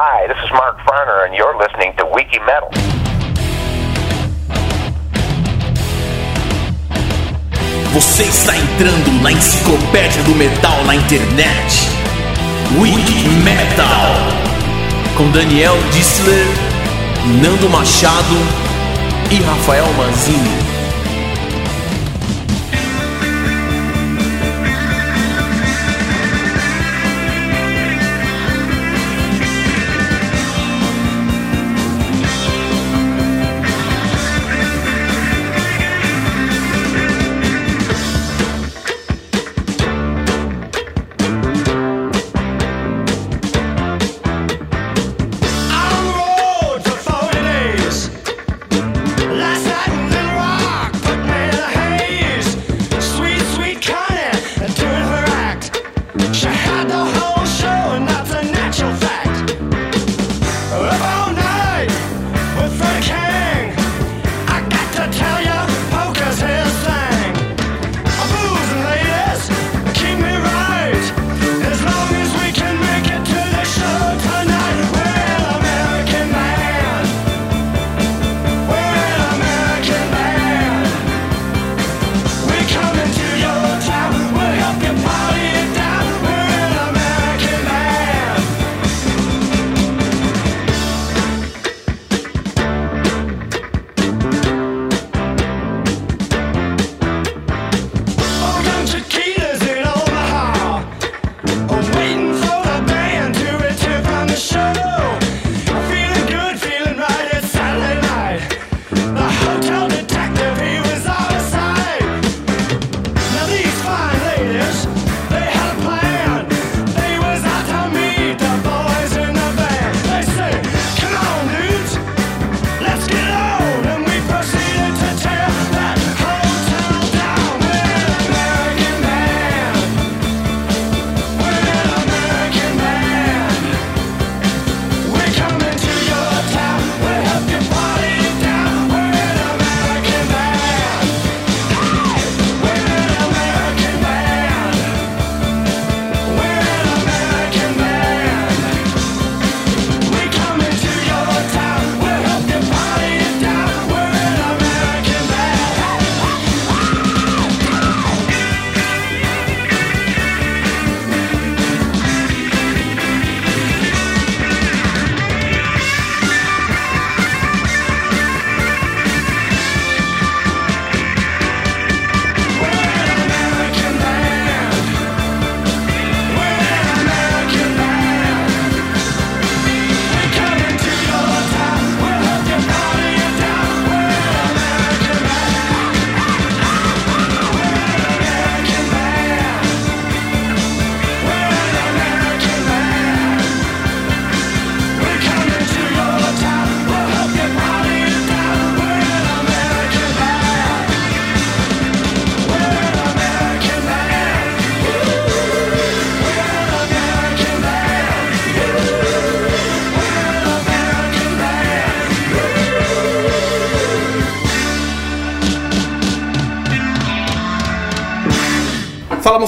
Hi, this is Mark Farner, and you're listening to Wiki Metal. Você está entrando na enciclopédia do metal na internet. Wiki Metal. Com Daniel Dissler, Nando Machado e Rafael Manzini.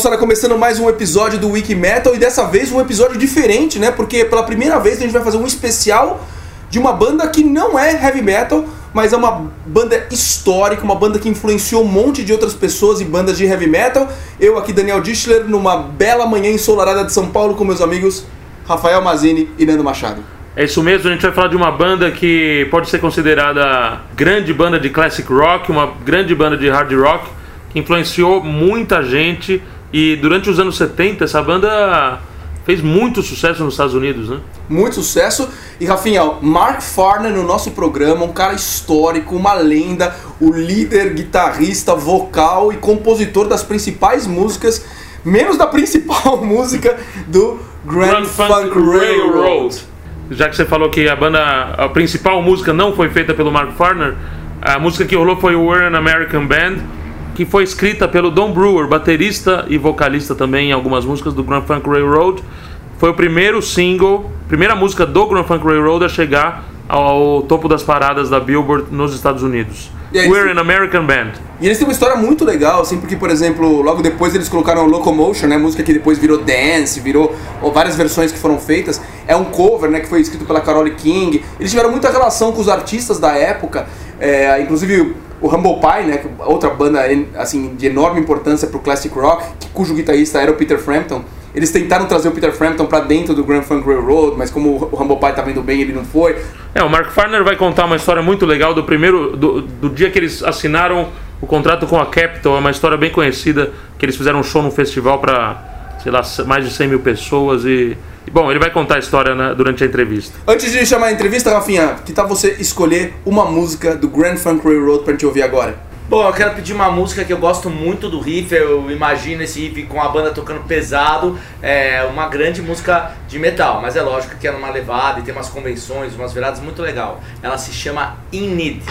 Moçada, começando mais um episódio do Wiki Metal e dessa vez um episódio diferente, né? Porque pela primeira vez a gente vai fazer um especial de uma banda que não é heavy metal, mas é uma banda histórica, uma banda que influenciou um monte de outras pessoas e bandas de heavy metal. Eu aqui, Daniel Dischler, numa bela manhã ensolarada de São Paulo com meus amigos Rafael Mazini e Nando Machado. É isso mesmo, a gente vai falar de uma banda que pode ser considerada grande banda de classic rock, uma grande banda de hard rock, que influenciou muita gente e durante os anos 70 essa banda fez muito sucesso nos Estados Unidos, né? Muito sucesso. E Rafinha, Mark Farner no nosso programa, um cara histórico, uma lenda, o líder, guitarrista, vocal e compositor das principais músicas, menos da principal música do Grand, Grand Funk, Funk Railroad. Railroad. Já que você falou que a banda, a principal música não foi feita pelo Mark Farner, a música que rolou foi o We're an American Band que foi escrita pelo Don Brewer, baterista e vocalista também em algumas músicas do Grand Funk Railroad. Foi o primeiro single, primeira música do Grand Funk Railroad a chegar ao topo das paradas da Billboard nos Estados Unidos. We're an American Band. E eles têm uma história muito legal, assim, porque, por exemplo, logo depois eles colocaram Locomotion, né, música que depois virou dance, virou ou várias versões que foram feitas. é um cover, né, que foi escrito pela Carole King. Eles tiveram muita relação com os artistas da época, é, inclusive o Humble Pie, né, outra banda assim de enorme importância para o classic rock, cujo guitarrista era o Peter Frampton. Eles tentaram trazer o Peter Frampton para dentro do Grand Funk Railroad, mas como o Humble Pie tá vendo bem, ele não foi. É, o Mark Farner vai contar uma história muito legal do primeiro do, do dia que eles assinaram o contrato com a Capitol, é uma história bem conhecida, que eles fizeram um show num festival para, sei lá, mais de 100 mil pessoas e Bom, ele vai contar a história né, durante a entrevista. Antes de chamar a entrevista, Rafinha, que tal você escolher uma música do Grand Funk Railroad pra gente ouvir agora? Bom, eu quero pedir uma música que eu gosto muito do riff, eu imagino esse riff com a banda tocando pesado, é uma grande música de metal, mas é lógico que é numa levada e tem umas convenções, umas viradas muito legal. Ela se chama In Need.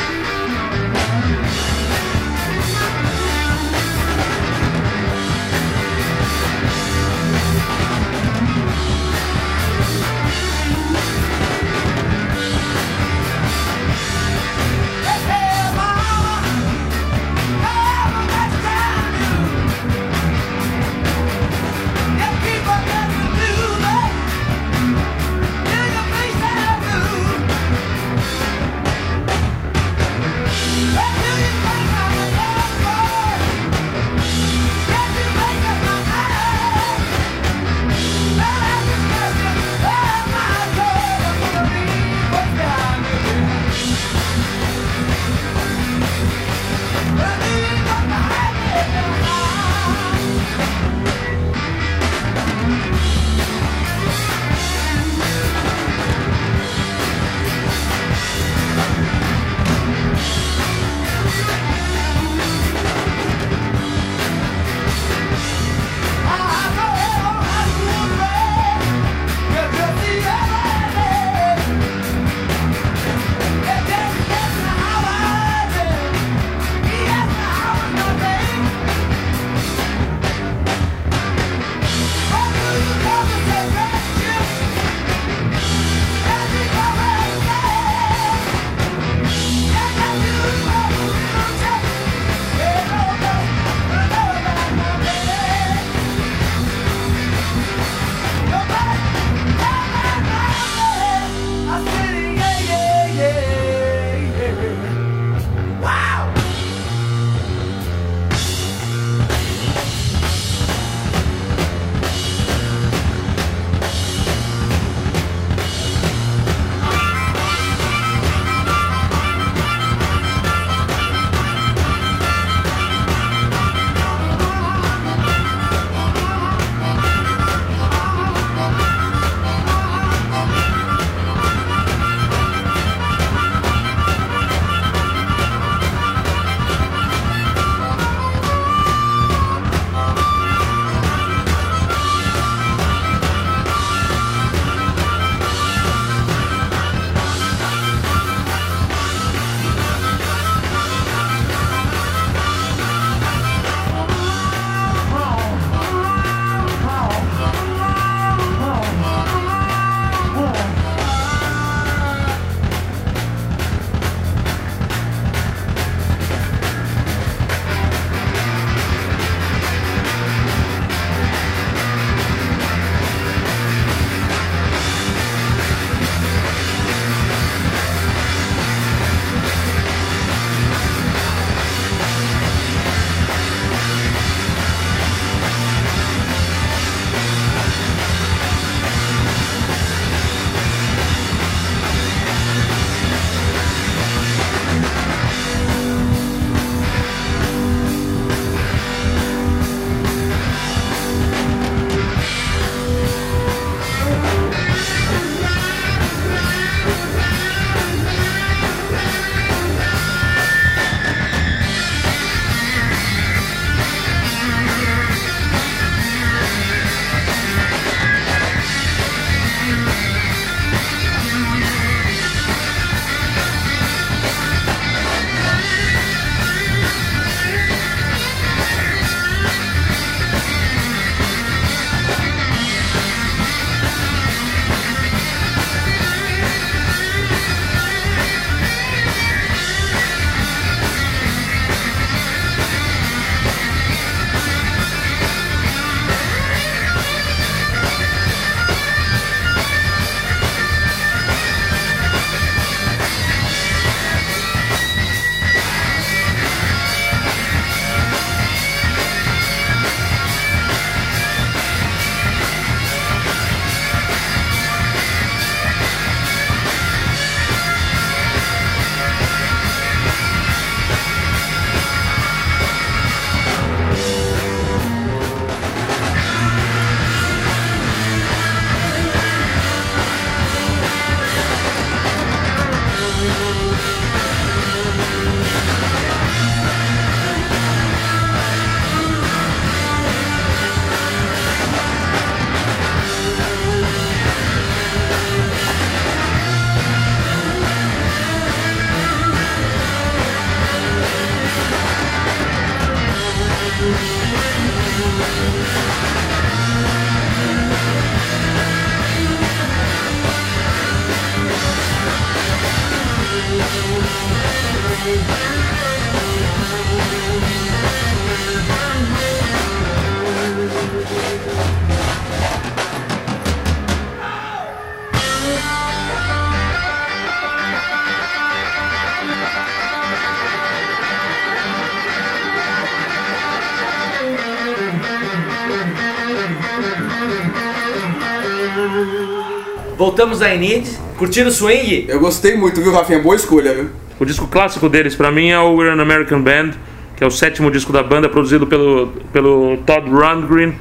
Voltamos a Enid, curtindo o swing? Eu gostei muito, viu, Rafinha? Boa escolha, viu? O disco clássico deles, pra mim, é o We're an American Band, que é o sétimo disco da banda, produzido pelo, pelo Todd Rundgren.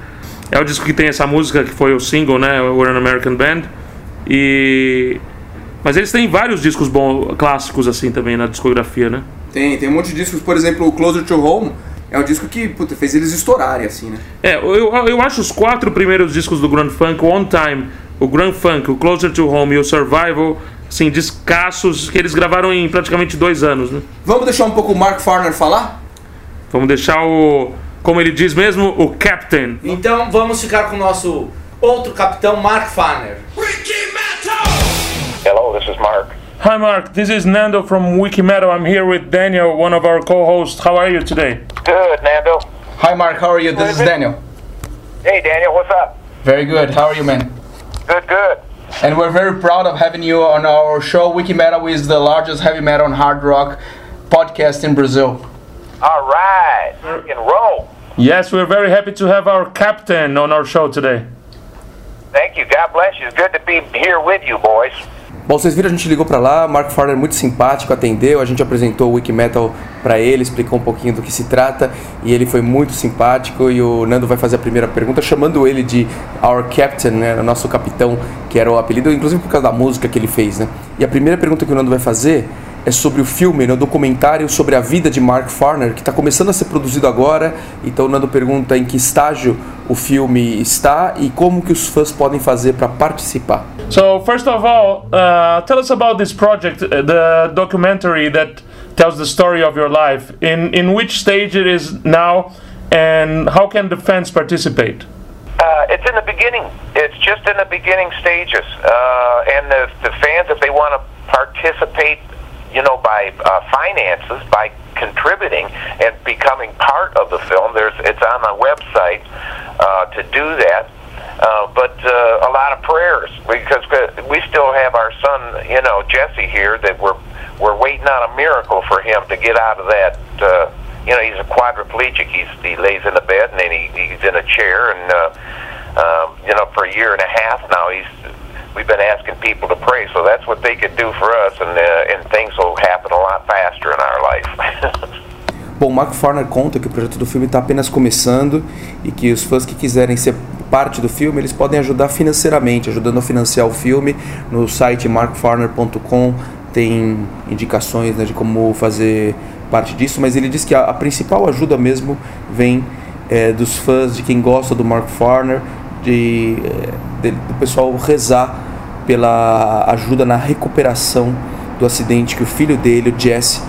É o disco que tem essa música, que foi o single, né? We're an American Band. E... Mas eles têm vários discos bons, clássicos assim também na discografia, né? Tem, tem um monte de discos, por exemplo, o Closer to Home é um disco que puta, fez eles estourarem, assim, né? É, eu, eu acho os quatro primeiros discos do Grand Funk, o On Time, o Grand Funk, o Closer to Home e o Survival, assim, descassos que eles gravaram em praticamente dois anos, né? Vamos deixar um pouco o Mark Farner falar? Vamos deixar o, como ele diz mesmo, o Captain. Então vamos ficar com o nosso outro capitão, Mark Farner. Hello, this is Mark. Hi Mark, this is Nando from Wikimetal. I'm here with Daniel, one of our co-hosts. How are you today? Good, Nando. Hi Mark, how are you? This is Daniel. Hey, Daniel, what's up? Very good. How are you, man? Good, good. And we're very proud of having you on our show. Wiki Metal is the largest heavy metal and hard rock podcast in Brazil. All right, rock and roll. Yes, we're very happy to have our captain on our show today. Thank you. God bless you. It's good to be here with you, boys. Bom, vocês viram, a gente ligou pra lá, Mark Farner muito simpático, atendeu, a gente apresentou o Wikimetal pra ele, explicou um pouquinho do que se trata e ele foi muito simpático e o Nando vai fazer a primeira pergunta chamando ele de Our Captain, né, nosso capitão, que era o apelido, inclusive por causa da música que ele fez, né? E a primeira pergunta que o Nando vai fazer é sobre o filme, no documentário sobre a vida de Mark Farner, que está começando a ser produzido agora. Então o Nando pergunta em que estágio o filme está e como que os fãs podem fazer para participar. So first of all, uh, tell us about this project, uh, the documentary that tells the story of your life. In in which stage it is now, and how can the fans participate? Uh, it's in the beginning. It's just in the beginning stages. Uh, and the, the fans, if they want to participate, you know, by uh, finances, by contributing and becoming part of the film, there's it's on the website uh, to do that. Uh, but uh, a lot of prayers because we still have our son, you know, Jesse here that we're we're waiting on a miracle for him to get out of that. Uh, you know, he's a quadriplegic. He's he lays in a bed and then he, he's in a chair, and uh, um, you know, for a year and a half now, he's we've been asking people to pray. So that's what they could do for us, and uh, and things will happen a lot faster in our life. Bom, Mark Farner conta que o projeto do filme está apenas começando e que os fãs que quiserem ser parte do filme, eles podem ajudar financeiramente, ajudando a financiar o filme. No site markfarner.com tem indicações né, de como fazer parte disso, mas ele diz que a, a principal ajuda mesmo vem é, dos fãs, de quem gosta do Mark Farner, de, de, do pessoal rezar pela ajuda na recuperação do acidente que o filho dele, o Jesse,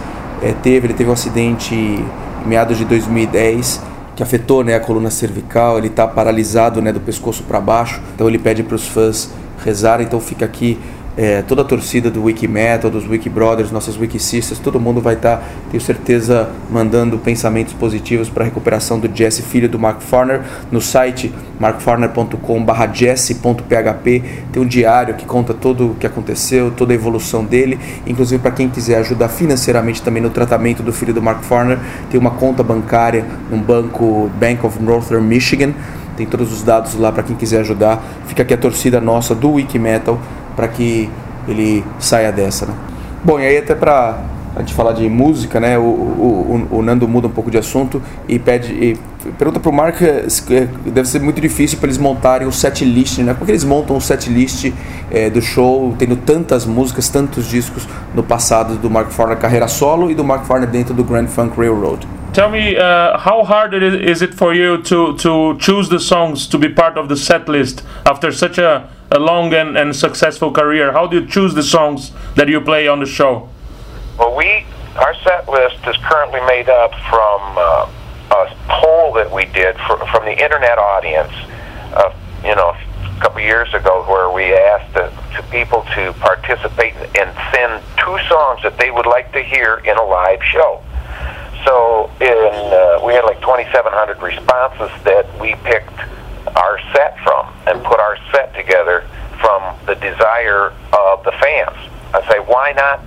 é, teve. Ele teve um acidente em meados de 2010 que afetou né, a coluna cervical. Ele está paralisado né, do pescoço para baixo. Então ele pede para os fãs rezarem. Então fica aqui é, toda a torcida do Wiki Metal, dos Wiki Brothers, nossas Wiki Sisters, todo mundo vai estar, tá, tenho certeza, mandando pensamentos positivos para a recuperação do Jesse, filho do Mark Farner, no site markfarner.com/jesse.php tem um diário que conta tudo o que aconteceu, toda a evolução dele, inclusive para quem quiser ajudar financeiramente também no tratamento do filho do Mark Farner, tem uma conta bancária num banco Bank of Northern Michigan. Tem todos os dados lá para quem quiser ajudar. Fica aqui a torcida nossa do Wiki Metal para que ele saia dessa. Né? Bom, e aí até para a gente falar de música, né? O, o, o, Nando muda um pouco de assunto e pede e pergunta pro Mark é, deve ser muito difícil para eles montarem o set list, né? Porque eles montam o set list é, do show, tendo tantas músicas, tantos discos no passado do Mark Farner carreira solo e do Mark Farner dentro do Grand Funk Railroad. Tell me, uh, how hard it is it for you to to choose the songs to be part of the set list after such a a long and, and successful career. How do you choose the songs that you play on the show? Well, we our set list is currently made up from uh, a poll that we did for, from the internet audience. Uh, you know, a couple years ago, where we asked the, to people to participate and send two songs that they would like to hear in a live show. So in uh, we had like 2,700 responses that we picked our set from and put our set together from the desire of the fans. I say, why not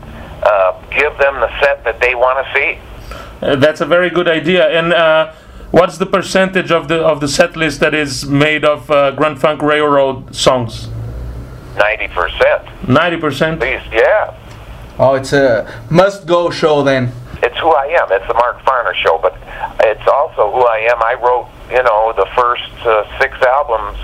uh, give them the set that they want to see? Uh, that's a very good idea. And uh, what's the percentage of the of the set list that is made of uh, Grand Funk Railroad songs? 90%. Ninety percent. Please, yeah. Oh, it's a must-go show then. It's who I am. It's the Mark Farner show, but it's also who I am. I wrote, you know, the first uh, six albums,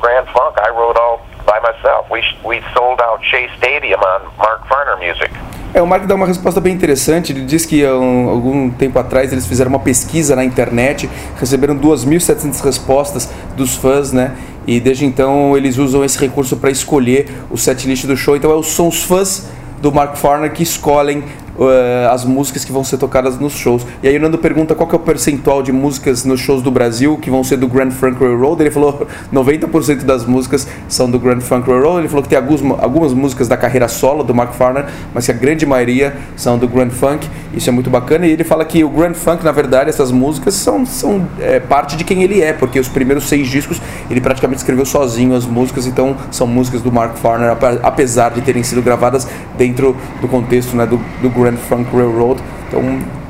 Grand Funk. I wrote all by myself. We we sold out Shea Stadium on Mark Farner music. É, o Mark dá uma resposta bem interessante. Ele diz que um- algum tempo atrás eles fizeram uma pesquisa na internet, receberam 2.700 respostas dos fãs, né? E desde então eles usam esse recurso para escolher o setlist do show. Então é os- são os fãs do Mark Farner que escolhem eh, as músicas que vão ser tocadas nos shows. E aí o Nando pergunta qual que é o percentual de músicas nos shows do Brasil que vão ser do Grand Funk Railroad. Ele falou 90% das músicas são do Grand Funk Railroad. Ele falou que tem algumas, algumas músicas da carreira solo do Mark Farner, mas que a grande maioria são do Grand Funk. Isso é muito bacana. E ele fala que o Grand Funk, na verdade, essas músicas são, são é, parte de quem ele é, porque os primeiros seis discos ele praticamente escreveu sozinho as músicas, então são músicas do Mark Farner, ape- apesar de terem sido gravadas dentro do contexto né, do, do Grand Funk Railroad. Então,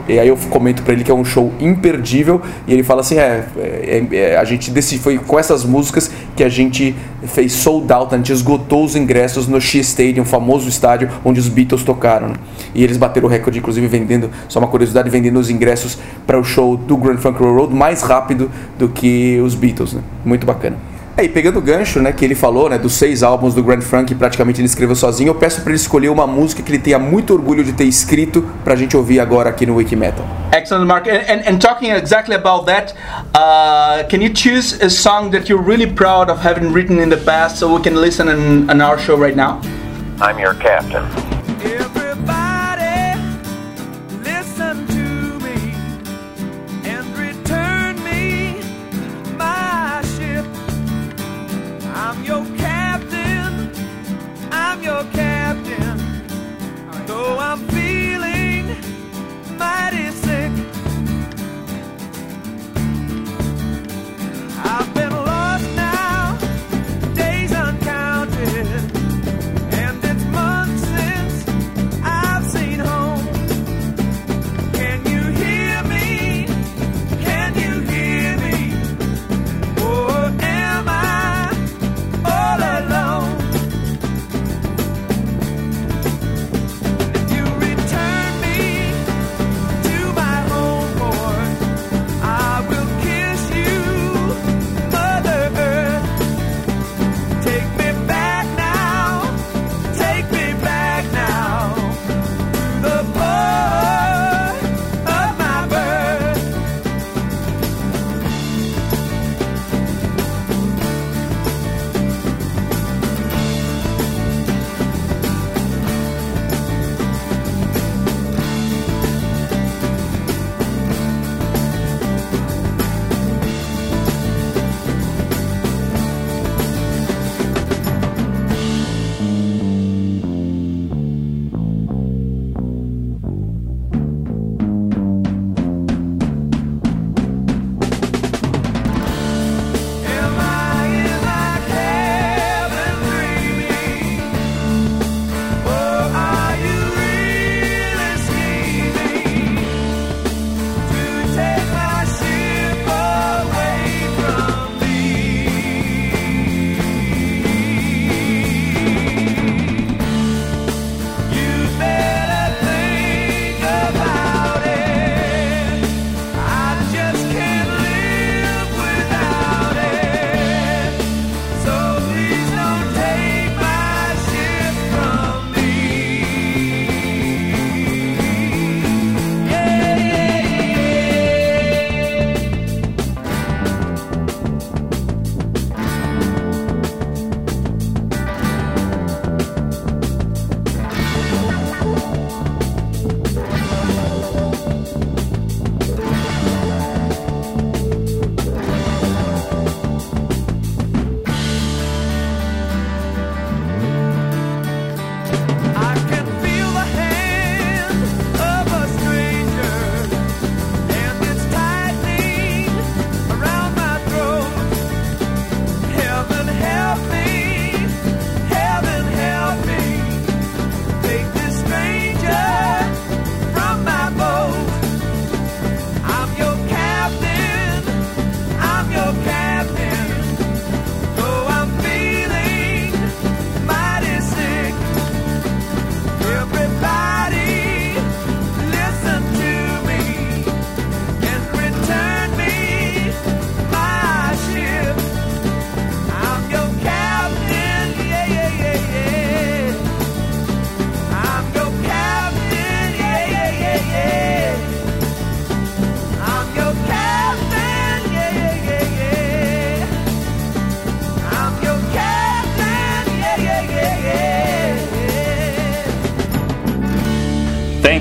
e aí eu comento pra ele que é um show imperdível e ele fala assim, é, é- é- a gente decidi, foi com essas músicas que a gente fez sold out, a gente esgotou os ingressos no Shea Stadium, famoso estádio onde os Beatles tocaram. E eles bateram o recorde, inclusive vendendo, só uma curiosidade, vendendo os ingressos para o show do Grand Funk Railroad mais rápido do que os Beatles, né? Muito bacana. É, e pegando o gancho, né, que ele falou, né, dos seis álbuns do Grand Funk, que praticamente ele escreveu sozinho, eu peço para ele escolher uma música que ele tenha muito orgulho de ter escrito pra gente ouvir agora aqui no Wiki Metal. Excellent, Mark. And, and, and talking exactly about that, uh, can you choose a song that you're really proud of having written in the past so we can listen in, in our show right now? I'm your captain.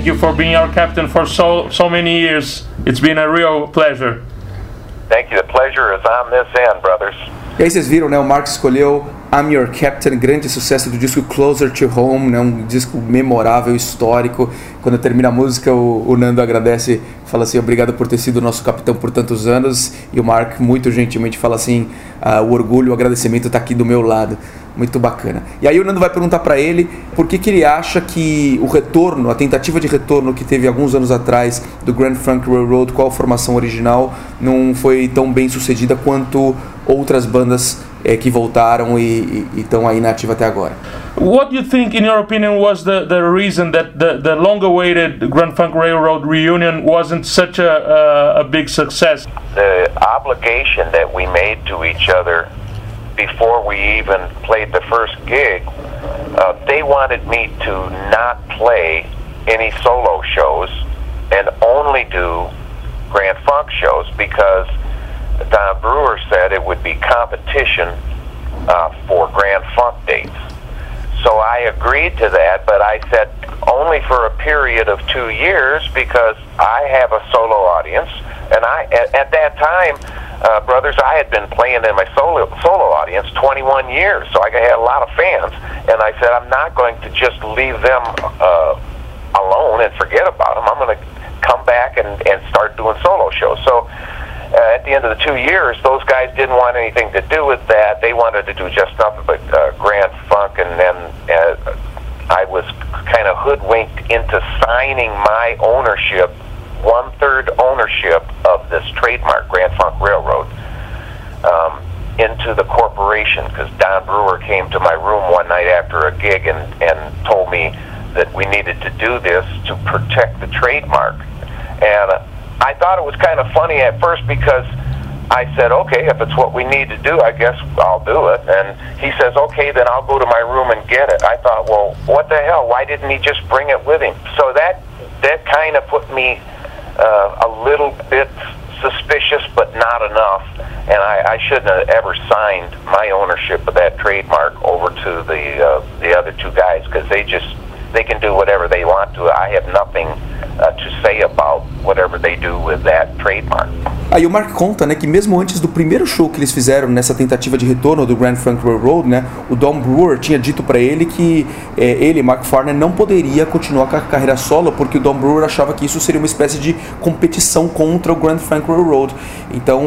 Thank you for being our captain for so so many years. It's been a real pleasure. Thank you. The pleasure is on this end, brothers. E aí vocês viram, né? O Mark escolheu I'm Your Captain, grande sucesso do disco Closer to Home, né? Um disco memorável, histórico. Quando termina a música, o, o Nando agradece, fala assim, obrigado por ter sido nosso capitão por tantos anos. E o Mark muito gentilmente fala assim, ah, o orgulho, o agradecimento tá aqui do meu lado. Muito bacana. E aí o Nando vai perguntar para ele por que, que ele acha que o retorno, a tentativa de retorno que teve alguns anos atrás do Grand Funk Railroad com a formação original não foi tão bem sucedida quanto outras bandas eh, que voltaram e estão aí na ativa até agora. What do you think, in your opinion, was the, the reason that the, the long-awaited Grand Funk Railroad reunion wasn't such a, a, a big success? The obligation that we made to each other before we even played the first gig, uh, they wanted me to not play any solo shows and only do Grand Funk shows because Don Brewer said it would be competition uh, for Grand Funk dates. So I agreed to that, but I said only for a period of two years because I have a solo audience, and I at, at that time, uh, brothers, I had been playing in my solo solo audience 21 years, so I had a lot of fans, and I said I'm not going to just leave them uh, alone and forget about them. I'm going to come back and, and start doing solo shows. So uh, at the end of the two years, those guys didn't want anything to do with that. They wanted to do just nothing but uh, Grand Funk, and then uh, I was kind of hoodwinked into signing my ownership, one third ownership of this trademark, Grand Funk Railroad, um, into the corporation because Don Brewer came to my room one night after a gig and, and told me that we needed to do this to protect the trademark. And uh, I thought it was kind of funny at first because I said, okay, if it's what we need to do, I guess I'll do it. And he says, okay, then I'll go to my room and get it. I thought, well, what the hell? Why didn't he just bring it with him? So that that kind of put me uh, a little bit suspicious, but not enough. And I, I shouldn't have ever signed my ownership of that trademark over to the uh, the other two guys because they just they can do whatever they want to. I have nothing uh, to say about whatever they do with that trademark. Aí o Mark conta, né, que mesmo antes do primeiro show que eles fizeram nessa tentativa de retorno do Grand Funk Railroad, né, o Don Brewer tinha dito para ele que é, ele, Mark Farner, não poderia continuar com a carreira solo porque o Don Brewer achava que isso seria uma espécie de competição contra o Grand Funk Railroad. Então,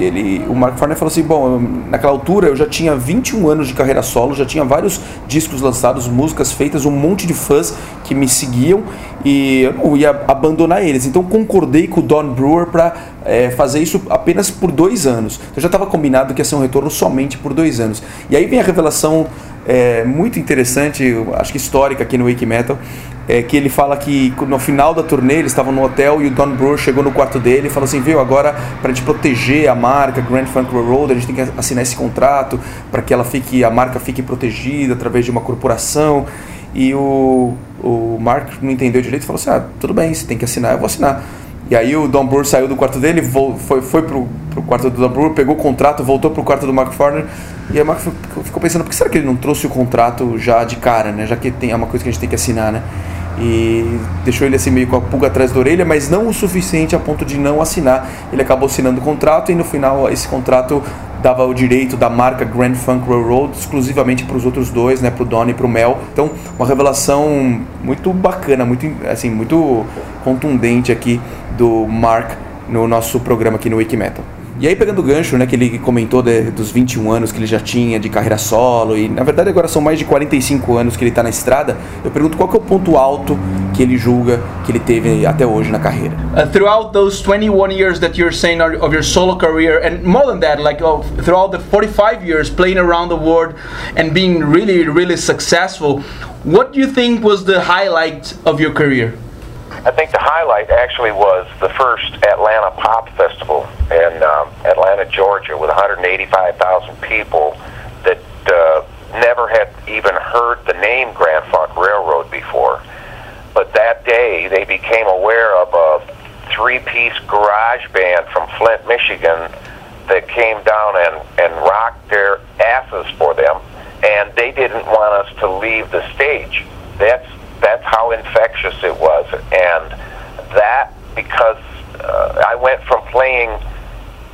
ele, o Mark Farner falou assim, bom, naquela altura eu já tinha 21 anos de carreira solo, já tinha vários discos lançados, músicas feitas, um monte de fãs que me seguiam e eu não ia abandonar eles. Então concordei com o Don Brewer para é, fazer isso apenas por dois anos. Então já estava combinado que ia ser um retorno somente por dois anos. E aí vem a revelação é, muito interessante, acho que histórica aqui no Wiki Metal, é que ele fala que no final da turnê eles estavam no hotel e o Don Brewer chegou no quarto dele e falou assim, viu, agora para a gente proteger a marca Grand Funk Railroad, a gente tem que assinar esse contrato para que ela fique, a marca fique protegida através de uma corporação. E o, o Mark não entendeu direito e falou assim: ah, tudo bem, você tem que assinar, eu vou assinar. E aí o Don Brewer saiu do quarto dele, foi, foi pro, pro quarto do Don Brewer, pegou o contrato, voltou pro quarto do Mark Farner. E aí o Mark ficou pensando, por que será que ele não trouxe o contrato já de cara, né? Já que tem, é uma coisa que a gente tem que assinar, né? E deixou ele assim meio com a pulga atrás da orelha, mas não o suficiente a ponto de não assinar. Ele acabou assinando o contrato e no final esse contrato dava o direito da marca Grand Funk Railroad exclusivamente para os outros dois, né, para o Don e para o Mel. Então, uma revelação muito bacana, muito assim, muito contundente aqui do Mark no nosso programa aqui no Wikimetal. E aí, pegando o gancho, né, que ele comentou de, dos 21 anos que ele já tinha de carreira solo, e na verdade agora são mais de 45 anos que ele está na estrada, eu pergunto qual é o ponto alto que ele julga que ele teve até hoje na carreira. Uh, throughout those 21 years that you're saying of your solo career, and more than that, like oh, throughout the 45 years playing around the world and being really, really successful, what do you think was the highlight of your career? I think the highlight actually was the first Atlanta Pop Festival in um, Atlanta, Georgia, with 185,000 people that uh, never had even heard the name Grand Funk Railroad before. But that day, they became aware of a three-piece garage band from Flint, Michigan, that came down and, and rocked their asses for them, and they didn't want us to leave the stage. That's that's how infectious it was, and that because uh, I went from playing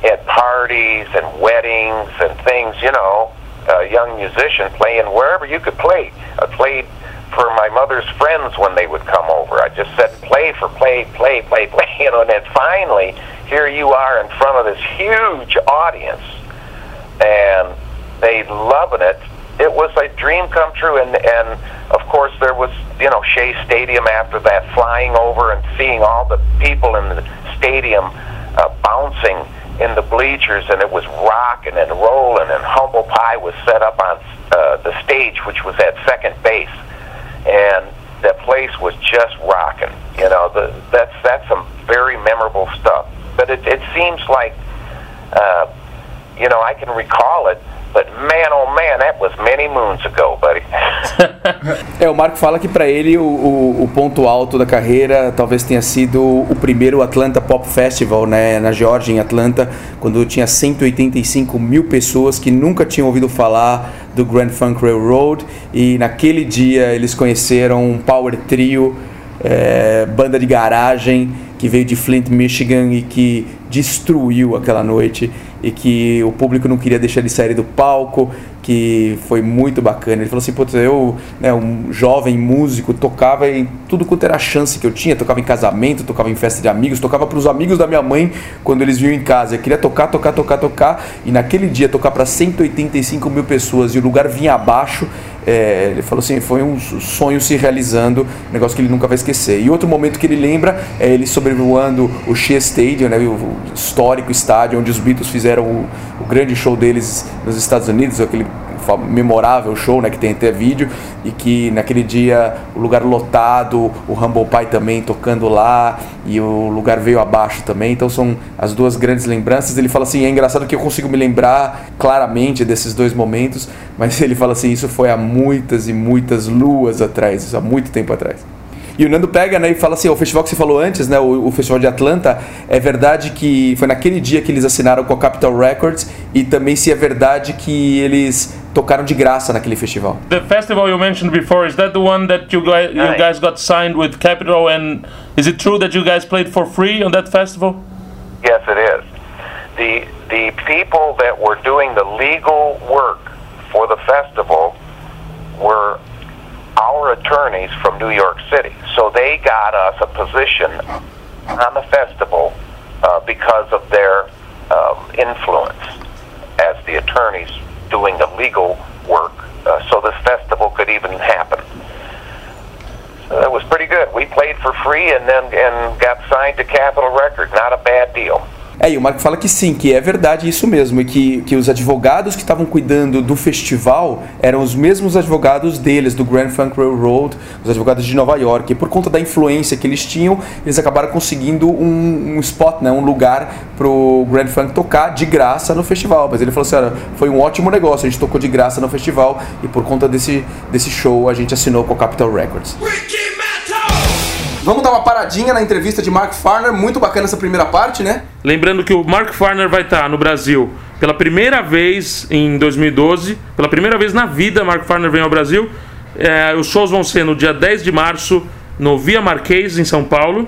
at parties and weddings and things, you know, a young musician playing wherever you could play. I played for my mother's friends when they would come over. I just said, play for play, play, play, play, you know, and then finally, here you are in front of this huge audience, and they loving it. It was a dream come true, and and of course there was you know Shea Stadium after that, flying over and seeing all the people in the stadium uh, bouncing in the bleachers, and it was rocking and rolling, and Humble Pie was set up on uh, the stage, which was at second base, and that place was just rocking. You know, the, that's that's some very memorable stuff. But it, it seems like, uh, you know, I can recall it, but man, oh man, that was many moons ago, buddy. É, o Marco fala que pra ele o, o, o ponto alto da carreira talvez tenha sido o primeiro Atlanta Pop Festival, né, na Geórgia, em Atlanta, quando tinha 185 mil pessoas que nunca tinham ouvido falar do Grand Funk Railroad e naquele dia eles conheceram um power trio, é, banda de garagem que veio de Flint, Michigan e que destruiu aquela noite e que o público não queria deixar ele sair do palco, que foi muito bacana. Ele falou assim, putz, eu, né, um jovem músico, tocava em tudo quanto era chance que eu tinha, tocava em casamento, tocava em festa de amigos, tocava para os amigos da minha mãe quando eles vinham em casa. Eu queria tocar, tocar, tocar, tocar, e naquele dia tocar para 185 mil pessoas e o lugar vinha abaixo, é, ele falou assim, foi um sonho se realizando, um negócio que ele nunca vai esquecer. E outro momento que ele lembra é ele sobrevoando o Shea Stadium, né, o histórico estádio onde os Beatles fizeram o, o grande show deles nos Estados Unidos, aquele memorável show, né, que tem até vídeo, e que naquele dia o lugar lotado, o Humble Pie também tocando lá, e o lugar veio abaixo também, então são as duas grandes lembranças. Ele fala assim, é engraçado que eu consigo me lembrar claramente desses dois momentos, mas ele fala assim, isso foi há muitas e muitas luas atrás, isso há muito tempo atrás. E o Nando pega né, e fala assim: o festival que você falou antes, né, o, o festival de Atlanta, é verdade que foi naquele dia que eles assinaram com a Capitol Records e também se é verdade que eles tocaram de graça naquele festival. The festival you mentioned before is that the one that you guys you guys got signed with Capitol and is it true that you guys played for free on that festival? Yes, it is. The the people that were doing the legal work for the festival were our attorneys from New York City. So they got us a position on the festival uh, because of their um, influence as the attorneys doing the legal work. Uh, so this festival could even happen. So that was pretty good. We played for free and then and got signed to Capitol Records. Not a bad deal. É, e o Marco fala que sim, que é verdade isso mesmo, e que, que os advogados que estavam cuidando do festival eram os mesmos advogados deles, do Grand Funk Railroad, os advogados de Nova York. E por conta da influência que eles tinham, eles acabaram conseguindo um, um spot, né, um lugar pro Grand Funk tocar de graça no festival. Mas ele falou assim, olha, foi um ótimo negócio, a gente tocou de graça no festival, e por conta desse, desse show a gente assinou com a Capitol Records. Vamos dar uma paradinha na entrevista de Mark Farner, muito bacana essa primeira parte, né? Lembrando que o Mark Farner vai estar no Brasil pela primeira vez em 2012. Pela primeira vez na vida, Mark Farner vem ao Brasil. É, os shows vão ser no dia 10 de março no Via Marquês, em São Paulo.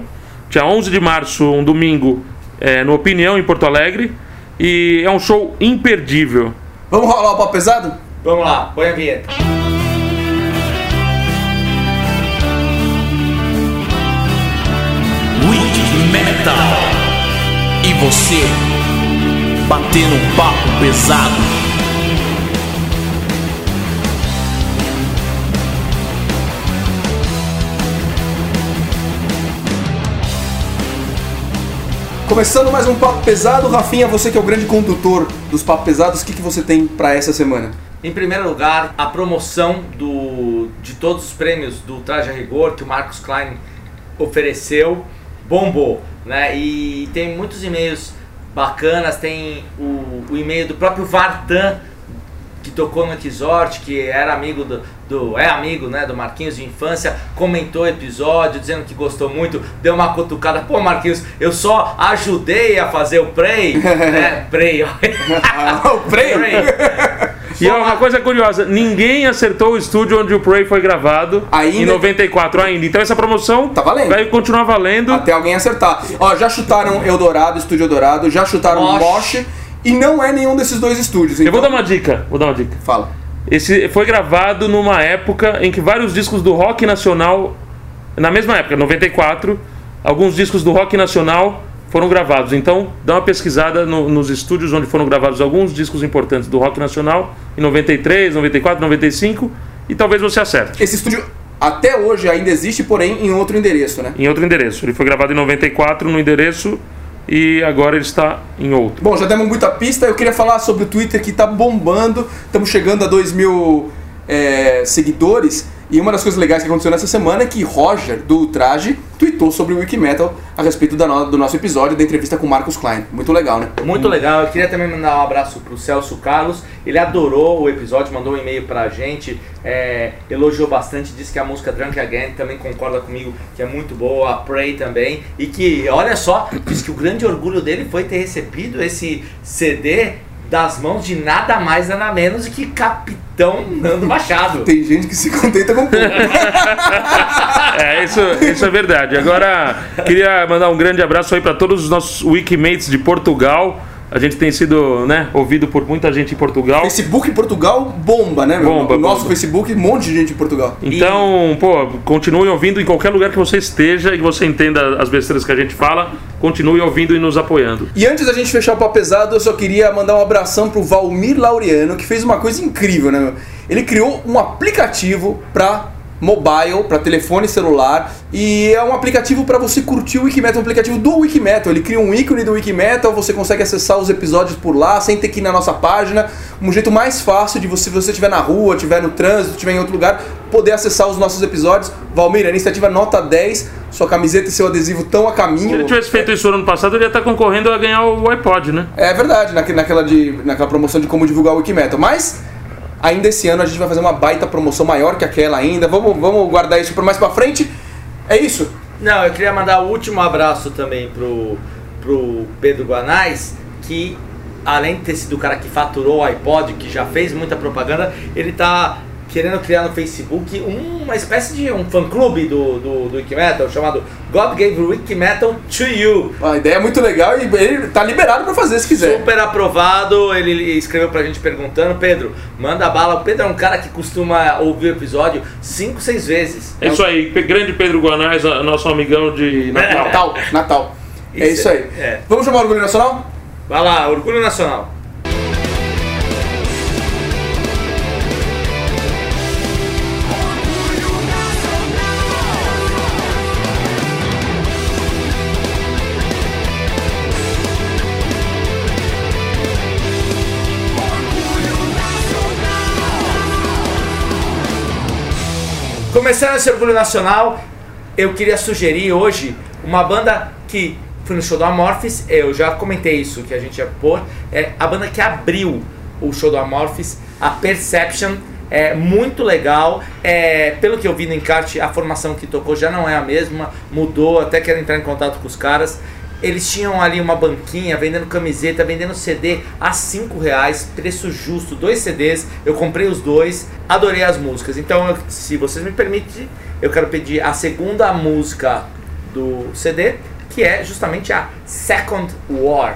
Dia 11 de março, um domingo, é, no Opinião, em Porto Alegre. E é um show imperdível. Vamos rolar o papo pesado? Vamos lá, põe a vinheta. Metal. E você, batendo um papo pesado. Começando mais um papo pesado, Rafinha, você que é o grande condutor dos papos pesados, o que, que você tem pra essa semana? Em primeiro lugar, a promoção do, de todos os prêmios do Traje a Rigor que o Marcos Klein ofereceu bombou, né? E tem muitos e-mails bacanas, tem o, o e-mail do próprio Vartan que tocou no Exort, que era amigo do, do- é amigo, né, do Marquinhos de infância, comentou o episódio dizendo que gostou muito, deu uma cutucada, pô Marquinhos, eu só ajudei a fazer o Prey, né? Prey, ó. o Prey? E é uma coisa curiosa, ninguém acertou o estúdio onde o Pray foi gravado Ainda- em 94 ainda. Então essa promoção Tá valendo. vai continuar valendo. Até alguém acertar. Ó, já chutaram Eldorado, Estúdio Eldorado, já chutaram Mosh. Mosh. E não é nenhum desses dois estúdios. Eu Então, vou dar uma dica, vou dar uma dica. Fala. Esse foi gravado numa época em que vários discos do rock nacional, na mesma época, 94, alguns discos do rock nacional foram gravados. Então, dá uma pesquisada no- nos estúdios onde foram gravados alguns discos importantes do rock nacional, em 93, 94, 95, e talvez você acerte. Esse estúdio até hoje ainda existe, porém em outro endereço, né? Em outro endereço. Ele foi gravado em 94 no endereço e agora ele está em outro. Bom, já demos muita pista. Eu queria falar sobre o Twitter que tá bombando. Estamos chegando a 2 mil é, seguidores. E uma das coisas legais que aconteceu nessa semana é que Roger, do Traje, tweetou sobre o Wikimetal a respeito no- do nosso episódio da entrevista com Marcos Klein. Muito legal, né? Muito legal. Eu queria também mandar um abraço pro Celso Carlos. Ele adorou o episódio, mandou um e-mail pra gente, é, elogiou bastante, disse que a música Drunk Again também concorda comigo que é muito boa, a Pray também. E que, olha só, disse que o grande orgulho dele foi ter recebido esse CD das mãos de nada mais nada menos que Capitão Nando Machado. Tem gente que se contenta com pouco. É, isso, isso é verdade. Agora, queria mandar um grande abraço aí para todos os nossos Wikimates de Portugal. A gente tem sido né, ouvido por muita gente em Portugal. Facebook em Portugal bomba, né? meu? Bomba, o nosso bomba. Facebook, um monte de gente em Portugal. Então, pô, continue ouvindo em qualquer lugar que você esteja e que você entenda as besteiras que a gente fala. Continue ouvindo e nos apoiando. E antes da gente fechar o papo pesado, eu só queria mandar um abração pro Valmir Laureano, que fez uma coisa incrível, né? meu? Ele criou um aplicativo pra mobile, pra telefone celular, e é um aplicativo pra você curtir o Wikimetal, um aplicativo do Wikimetal. Ele cria um ícone do Wikimetal, você consegue acessar os episódios por lá, sem ter que ir na nossa página. Um jeito mais fácil de você, se você estiver na rua, estiver no trânsito, estiver em outro lugar, poder acessar os nossos episódios. Valmir, a iniciativa nota 10, sua camiseta e seu adesivo estão a Se ele caminho. tivesse feito isso no ano passado, ele ia estar concorrendo a ganhar o iPod, né? É verdade, naque- naquela, de, naquela promoção de como divulgar o Wikimetal. Mas ainda esse ano a gente vai fazer uma baita promoção maior que aquela ainda. Vamos, vamos guardar isso para mais pra frente. É isso? Não, eu queria mandar o último abraço também pro, pro Pedro Guanais, que além de ter sido o cara que faturou o iPod, que já fez muita propaganda, ele tá querendo criar no Facebook uma espécie de um fã-clube do, do, do Wikimetal, chamado God Gave Wikimetal to You. A ideia é muito legal e ele tá liberado para fazer se quiser. Super aprovado, ele escreveu pra gente perguntando, Pedro, manda bala. O Pedro é um cara que costuma ouvir o episódio 5, 6 vezes. É isso aí, grande Pedro Guanais, nosso amigão de Natal. Natal, Natal. É Isso isso aí. é. Vamos chamar o Orgulho Nacional? Vai lá, Orgulho Nacional. Começando esse Orgulho Nacional, eu queria sugerir hoje uma banda que foi no show do Amorphis, eu já comentei isso que a gente ia pôr, é a banda que abriu o show do Amorphis, a Perception, é muito legal, é, pelo que eu vi no encarte, a formação que tocou já não é a mesma, mudou, até quero entrar em contato com os caras, eles tinham ali uma banquinha vendendo camiseta, vendendo CD a 5 reais, preço justo, dois CDs. Eu comprei os dois, adorei as músicas. Então, eu- se vocês me permitem, eu quero pedir a segunda música do CD, que é justamente a Second War.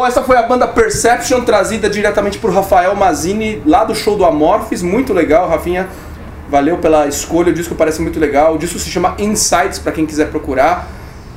Bom, essa foi a banda Perception, trazida diretamente por Rafael Mazini, lá do show do Amorphis. Muito legal, Rafinha. Valeu pela escolha, o disco parece muito legal. O disco se chama Insights, para quem quiser procurar.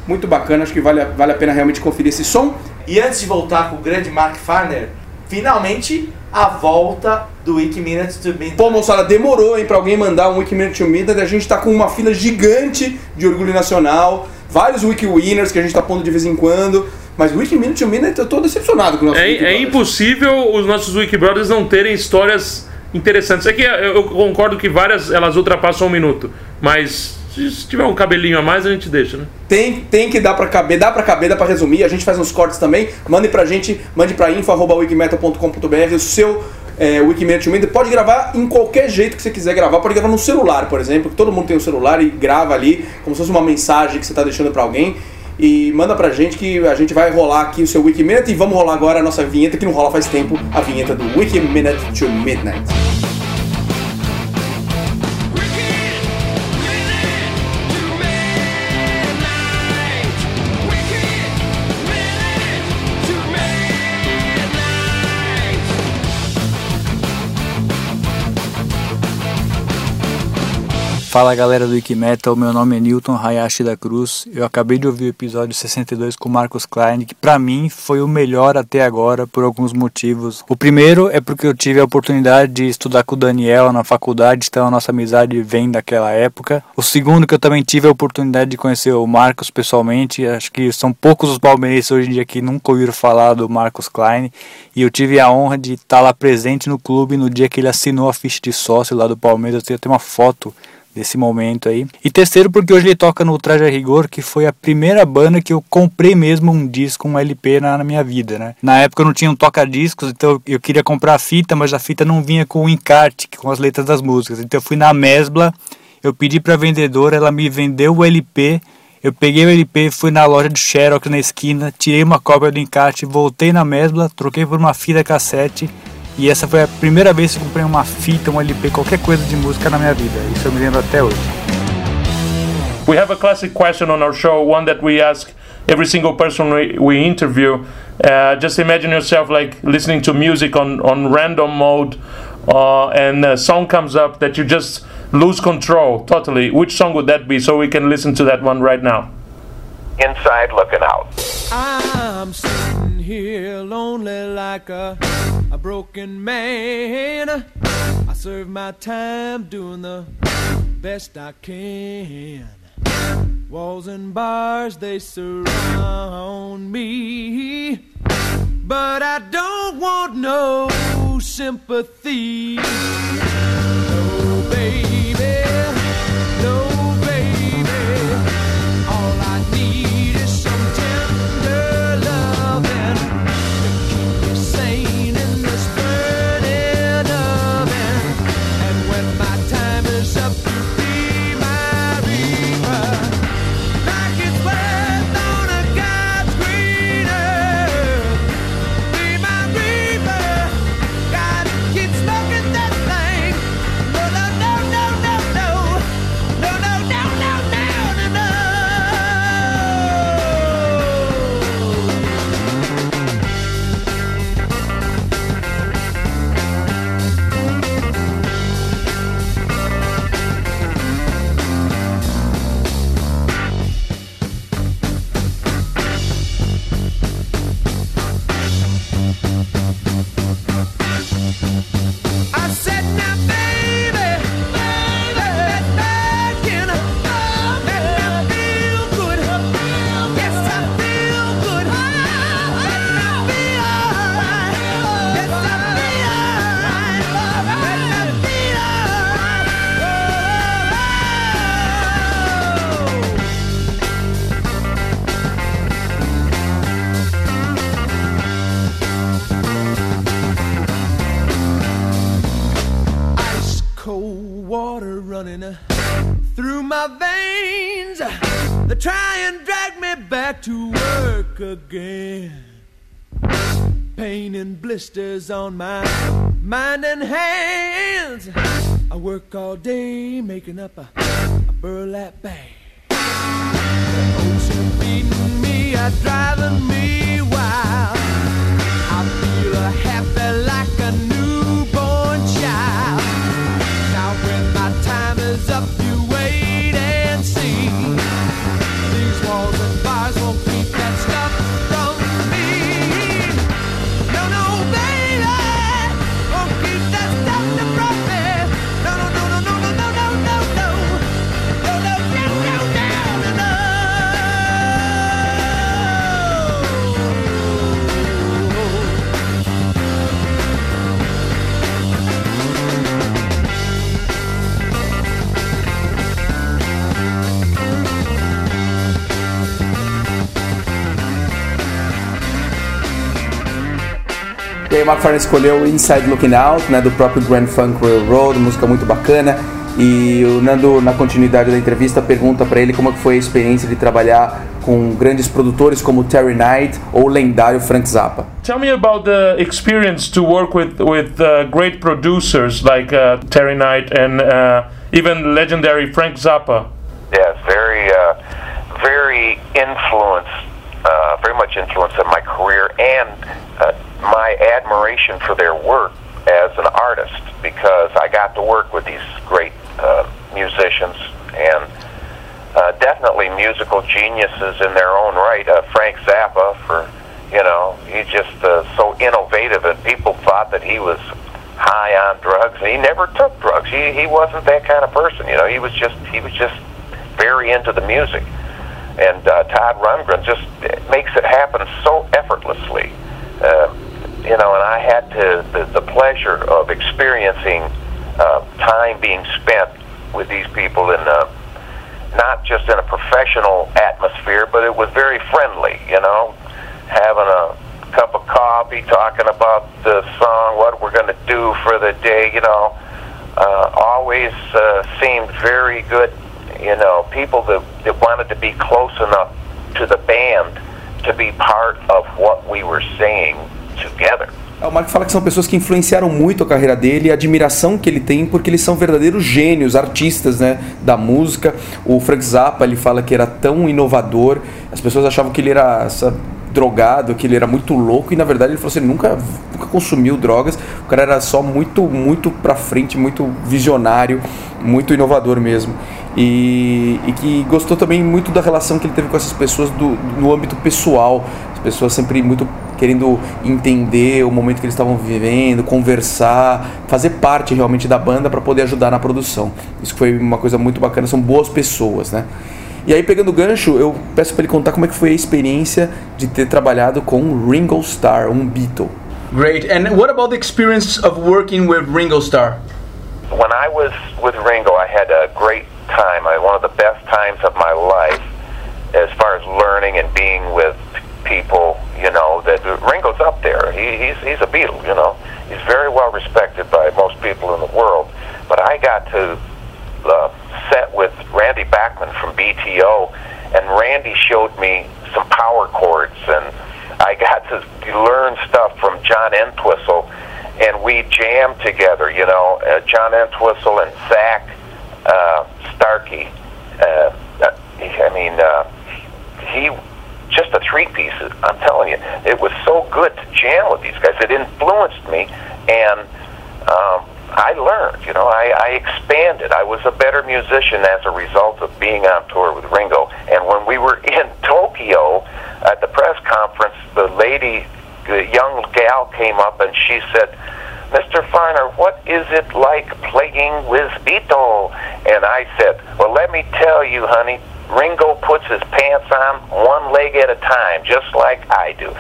Muito bacana, acho que vale, vale a pena realmente conferir esse som. E antes de voltar com o grande Mark Farner, finalmente a volta do Wiki Minutes to Midnight. Pô, moçada, demorou, hein, pra alguém mandar um Wiki Minute to Midnight. A gente tá com uma fila gigante de orgulho nacional. Vários Wiki Winners que a gente tá pondo de vez em quando. Mas Wiki Minute to Midnight eu tô decepcionado com o nosso É, Wiki é impossível os nossos Wiki Brothers não terem histórias interessantes. É que eu concordo que várias elas ultrapassam um minuto, mas se tiver um cabelinho a mais a gente deixa, né? Tem, tem que dar pra caber, dá pra caber, dá pra resumir. A gente faz uns cortes também. Mande pra gente, mande pra info.wikimetal.com.br o seu é, Wikimetal Minute. Pode gravar em qualquer jeito que você quiser gravar. Pode gravar no celular, por exemplo, que todo mundo tem um celular e grava ali, como se fosse uma mensagem que você tá deixando pra alguém. E manda pra gente que a gente vai rolar aqui o seu Wiki e vamos rolar agora a nossa vinheta que não rola faz tempo, a vinheta do Wiki to Midnight. Fala galera do Wikimetal, meu nome é Newton Hayashi da Cruz. Eu acabei de ouvir o episódio 62 com Marcos Klein, que pra mim foi o melhor até agora por alguns motivos. O primeiro é porque eu tive a oportunidade de estudar com o Daniel na faculdade, então a nossa amizade vem daquela época. O segundo que eu também tive a oportunidade de conhecer o Marcos pessoalmente, acho que são poucos os palmeirenses hoje em dia que nunca ouviram falar do Marcos Klein, e eu tive a honra de estar lá presente no clube no dia que ele assinou a ficha de sócio lá do Palmeiras. Eu tenho até uma foto desse momento aí. E terceiro, porque hoje ele toca no Traje a Rigor, que foi a primeira banda que eu comprei mesmo um disco, um LP na, na minha vida, né? Na época eu não tinha um toca-discos, então eu queria comprar a fita, mas a fita não vinha com o encarte, com as letras das músicas. Então eu fui na Mesbla, eu pedi pra vendedora, ela me vendeu o LP. Eu peguei o LP, fui na loja de Xerox na esquina, tirei uma cópia do encarte, voltei na Mesbla, troquei por uma fita cassete e essa foi a primeira vez que eu comprei uma fita, um LP, qualquer coisa de música na minha vida. Isso eu me lembro até hoje. We have a classic question on our show, one that we ask every single person we, we interview. Uh, just imagine yourself like listening to music on, on random mode, uh, and a song comes up that you just lose control totally. Which song would that be? So we can listen to that one right now. Inside looking out. I'm sitting here lonely like a, a broken man. I serve my time doing the best I can. Walls and bars, they surround me. But I don't want no sympathy. pain and blisters on my mind and hands. I work all day making up a, a burlap bag. The ocean beating me, I driving me wild. I feel a happy like. O Mark Farner escolheu Inside Looking Out, né, do próprio Grand Funk Railroad, música muito bacana. E o Nando, na continuidade da entrevista, pergunta para ele como é foi a experiência de trabalhar com grandes produtores como Terry Knight ou o lendário Frank Zappa. Tell me about the experience to work with with uh, great producers like uh, Terry Knight and uh, even legendary Frank Zappa. Yeah, very, uh, very influenced, uh, very much influenced in my career and uh, my admiration for their work as an artist because I got to work with these great uh, musicians and uh, definitely musical geniuses in their own right. Uh, Frank Zappa, for you know, he's just uh, so innovative, and people thought that he was high on drugs, he never took drugs. He he wasn't that kind of person. You know, he was just he was just very into the music. And uh, Todd Rundgren just makes it happen so effortlessly. Uh, you know, and I had to the, the pleasure of experiencing uh, time being spent with these people in uh, not just in a professional atmosphere, but it was very friendly. You know, having a cup of coffee, talking about the song, what we're going to do for the day. You know, uh, always uh, seemed very good. You know, people that, that wanted to be close enough to the band to be part of what we were saying together. O Mark fala que são pessoas que influenciaram muito a carreira dele e a admiração que ele tem porque eles são verdadeiros gênios, artistas né, da música. O Frank Zappa ele fala que era tão inovador, as pessoas achavam que ele era sabe, drogado, que ele era muito louco e na verdade ele falou assim, ele nunca, nunca consumiu drogas, o cara era só muito, muito pra frente, muito visionário, muito inovador mesmo. E, e que gostou também muito da relação que ele teve com essas pessoas do, no âmbito pessoal, as pessoas sempre muito querendo entender o momento que eles estavam vivendo, conversar, fazer parte realmente da banda para poder ajudar na produção. Isso foi uma coisa muito bacana, são boas pessoas, né? E aí, pegando o gancho, eu peço para ele contar como é que foi a experiência de ter trabalhado com Ringo Starr, um Beatle. Great. And what about the experience of working with Ringo Starr? When I was with Ringo, I had a great time. One of the best times of my life as far as learning and being with people, you know, that Ringo's up there. He, he's, he's a Beatle, you know. He's very well respected by most people in the world. But I got to uh, set with Randy Backman from BTO, and Randy showed me some power chords, and I got to learn stuff from John Entwistle, and we jammed together, you know, uh, John Entwistle and Zach uh, Starkey. Uh, I mean, uh, he just a three piece. I'm telling you, it was so good to jam with these guys. It influenced me, and um, I learned. You know, I, I expanded. I was a better musician as a result of being on tour with Ringo. And when we were in Tokyo at the press conference, the lady, the young gal, came up and she said. Mr. Farner, what is it like playing with Beatle? And I said, Well, let me tell you, honey, Ringo puts his pants on one leg at a time, just like I do.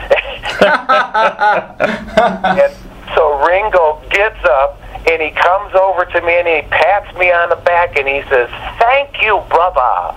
and so Ringo gets up and he comes over to me and he pats me on the back and he says, Thank you, brother.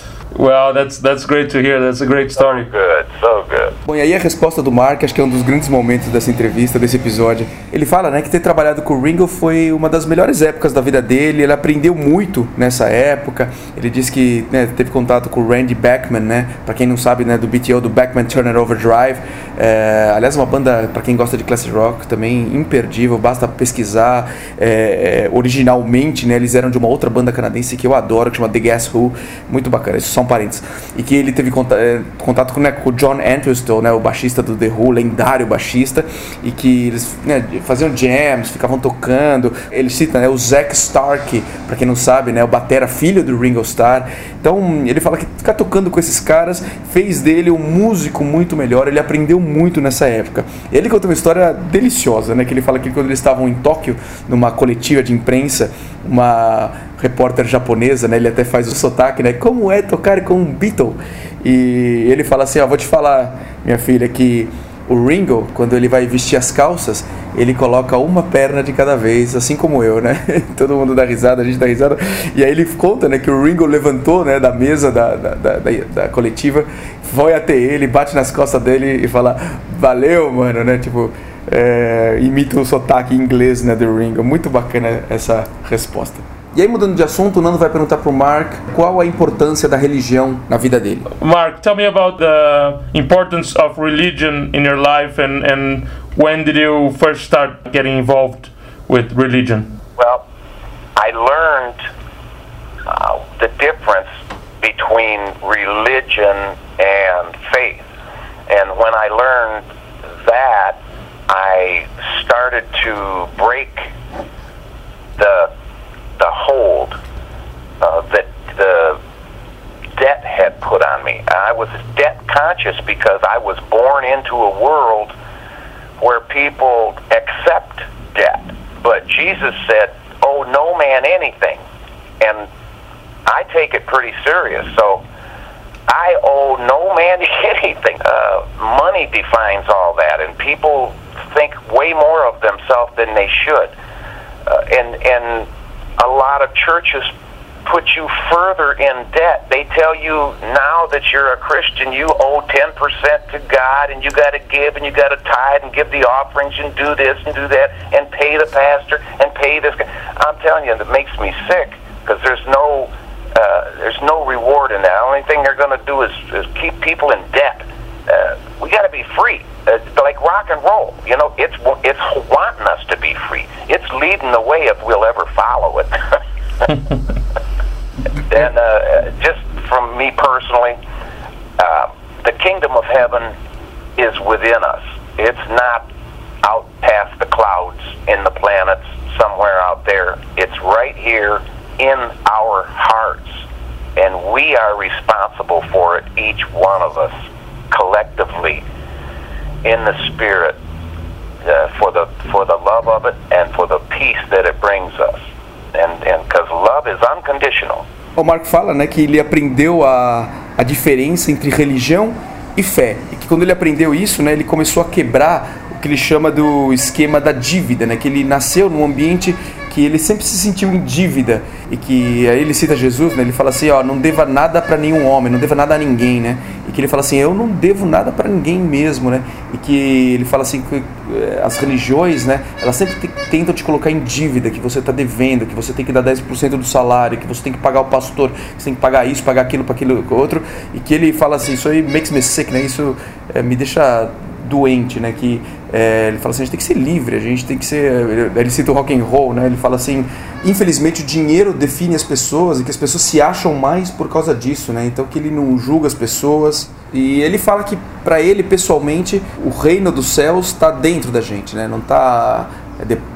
Well, that's that's great to hear. That's a great story. So good, so good. Bom, e aí a resposta do Mark, acho que é um dos grandes momentos dessa entrevista, desse episódio. Ele fala, né, que ter trabalhado com o Ringo foi uma das melhores épocas da vida dele. Ele aprendeu muito nessa época. Ele disse que né, teve contato com o Randy Backman, né? Para quem não sabe, né, do BTO, do Backman Turner Overdrive. É, aliás, uma banda para quem gosta de classic rock também imperdível. Basta pesquisar. É, é, originalmente, né, eles eram de uma outra banda canadense que eu adoro, que chama The Guess Who. Muito bacana. Isso só um parênteses. E que ele teve contato, é, contato com, né, com o John Entwistle, né, o baixista do The Who, lendário baixista, e que eles né, faziam jams, ficavam tocando. Ele cita né, o Zack Stark, para quem não sabe, né, o batera filho do Ringo Starr. Então ele fala que ficar tocando com esses caras fez dele um músico muito melhor. Ele aprendeu muito nessa época. Ele conta uma história deliciosa, né, que ele fala que quando eles estavam em Tóquio, numa coletiva de imprensa, uma repórter japonesa, né? Ele até faz o sotaque, né? Como é tocar com um Beatle? E ele fala assim, ó, vou te falar, minha filha, que o Ringo, quando ele vai vestir as calças, ele coloca uma perna de cada vez, assim como eu, né? Todo mundo dá risada, a gente dá risada. E aí ele conta, né, que o Ringo levantou, né, da mesa da, da, da, da, coletiva, foi até ele, bate nas costas dele e fala, valeu, mano, né? Tipo, é, imita o sotaque inglês, né, do Ringo. Muito bacana essa resposta. E aí, mudando de assunto, o Nando vai perguntar pro Mark qual a importância da religião na vida dele. Mark, tell me about the importance of religion in your life and, and when did you first start getting involved with religion? Well, I learned uh, the difference between religion and faith. And when I learned that, I started to break the the hold uh, that the debt had put on me. I was debt conscious because I was born into a world where people accept debt. But Jesus said, "Oh, no man anything," and I take it pretty serious. So I owe no man anything. Uh, money defines all that, and people think way more of themselves than they should. Uh, and and a lot of churches put you further in debt. They tell you now that you're a Christian, you owe 10% to God and you got to give and you got to tithe and give the offerings and do this and do that and pay the pastor and pay this. I'm telling you, it makes me sick because there's no uh, there's no reward in that. The only thing they're going to do is, is keep people in debt. Uh, we got to be free, uh, like rock and roll. You know, it's it's wanting us to be free. It's leading the way if we'll ever follow it. and uh, just from me personally, uh, the kingdom of heaven is within us. It's not out past the clouds in the planets somewhere out there. It's right here in our hearts. And we are responsible for it, each one of us, collectively, in the spirit, uh, for the for the love of it and for the peace that it brings us. And and because love is unconditional. O Mark fala né, que ele aprendeu a, a diferença entre religião e fé. E que quando ele aprendeu isso, né, ele começou a quebrar o que ele chama do esquema da dívida, né, que ele nasceu num ambiente que ele sempre se sentiu em dívida e que aí ele cita Jesus, né? Ele fala assim, ó, não deva nada para nenhum homem, não deva nada a ninguém, né? E que ele fala assim, eu não devo nada para ninguém mesmo, né? E que ele fala assim que eh, as religiões, né? Elas sempre te- tentam te colocar em dívida, que você está devendo, que você tem que dar 10% do salário, que você tem que pagar o pastor, que você tem que pagar isso, pagar aquilo, para aquilo outro, e que ele fala assim, isso aí makes me sick, né? Isso eh, me deixa doente, né? Que é, ele fala assim, a gente tem que ser livre, a gente tem que ser. Ele cita o rock and roll, né? Ele fala assim, infelizmente o dinheiro define as pessoas e que as pessoas se acham mais por causa disso, né? Então que ele não julga as pessoas e ele fala que para ele pessoalmente o reino dos céus está dentro da gente, né? Não está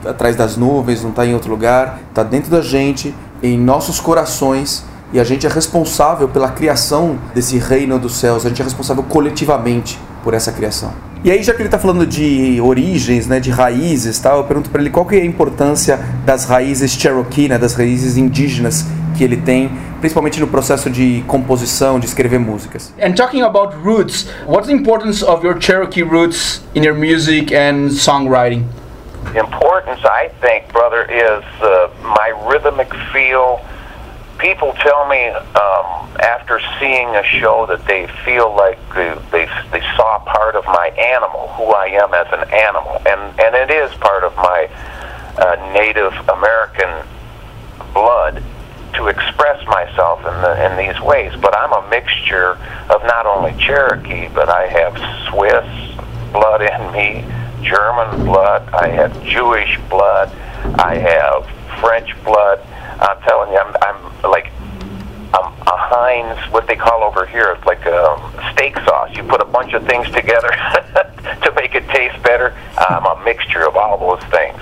atrás das nuvens, não está em outro lugar, está dentro da gente, em nossos corações e a gente é responsável pela criação desse reino dos céus, a gente é responsável coletivamente por essa criação. E aí, já que ele está falando de origens, né, de raízes, tal, eu pergunto para ele qual que é a importância das raízes Cherokee, né, das raízes indígenas que ele tem, principalmente no processo de composição, de escrever músicas. And talking about roots, what's the importance of your Cherokee roots in your music and songwriting? importance, I think, brother, is uh, my rhythmic feel. People tell me um, after seeing a show that they feel like they, they they saw part of my animal, who I am as an animal, and and it is part of my uh, Native American blood to express myself in the, in these ways. But I'm a mixture of not only Cherokee, but I have Swiss blood in me, German blood, I have Jewish blood, I have French blood. I'm telling you, I'm, I'm like um, a Heinz, what they call over here, it's like a steak sauce. You put a bunch of things together to make it taste better. I'm a mixture of all those things.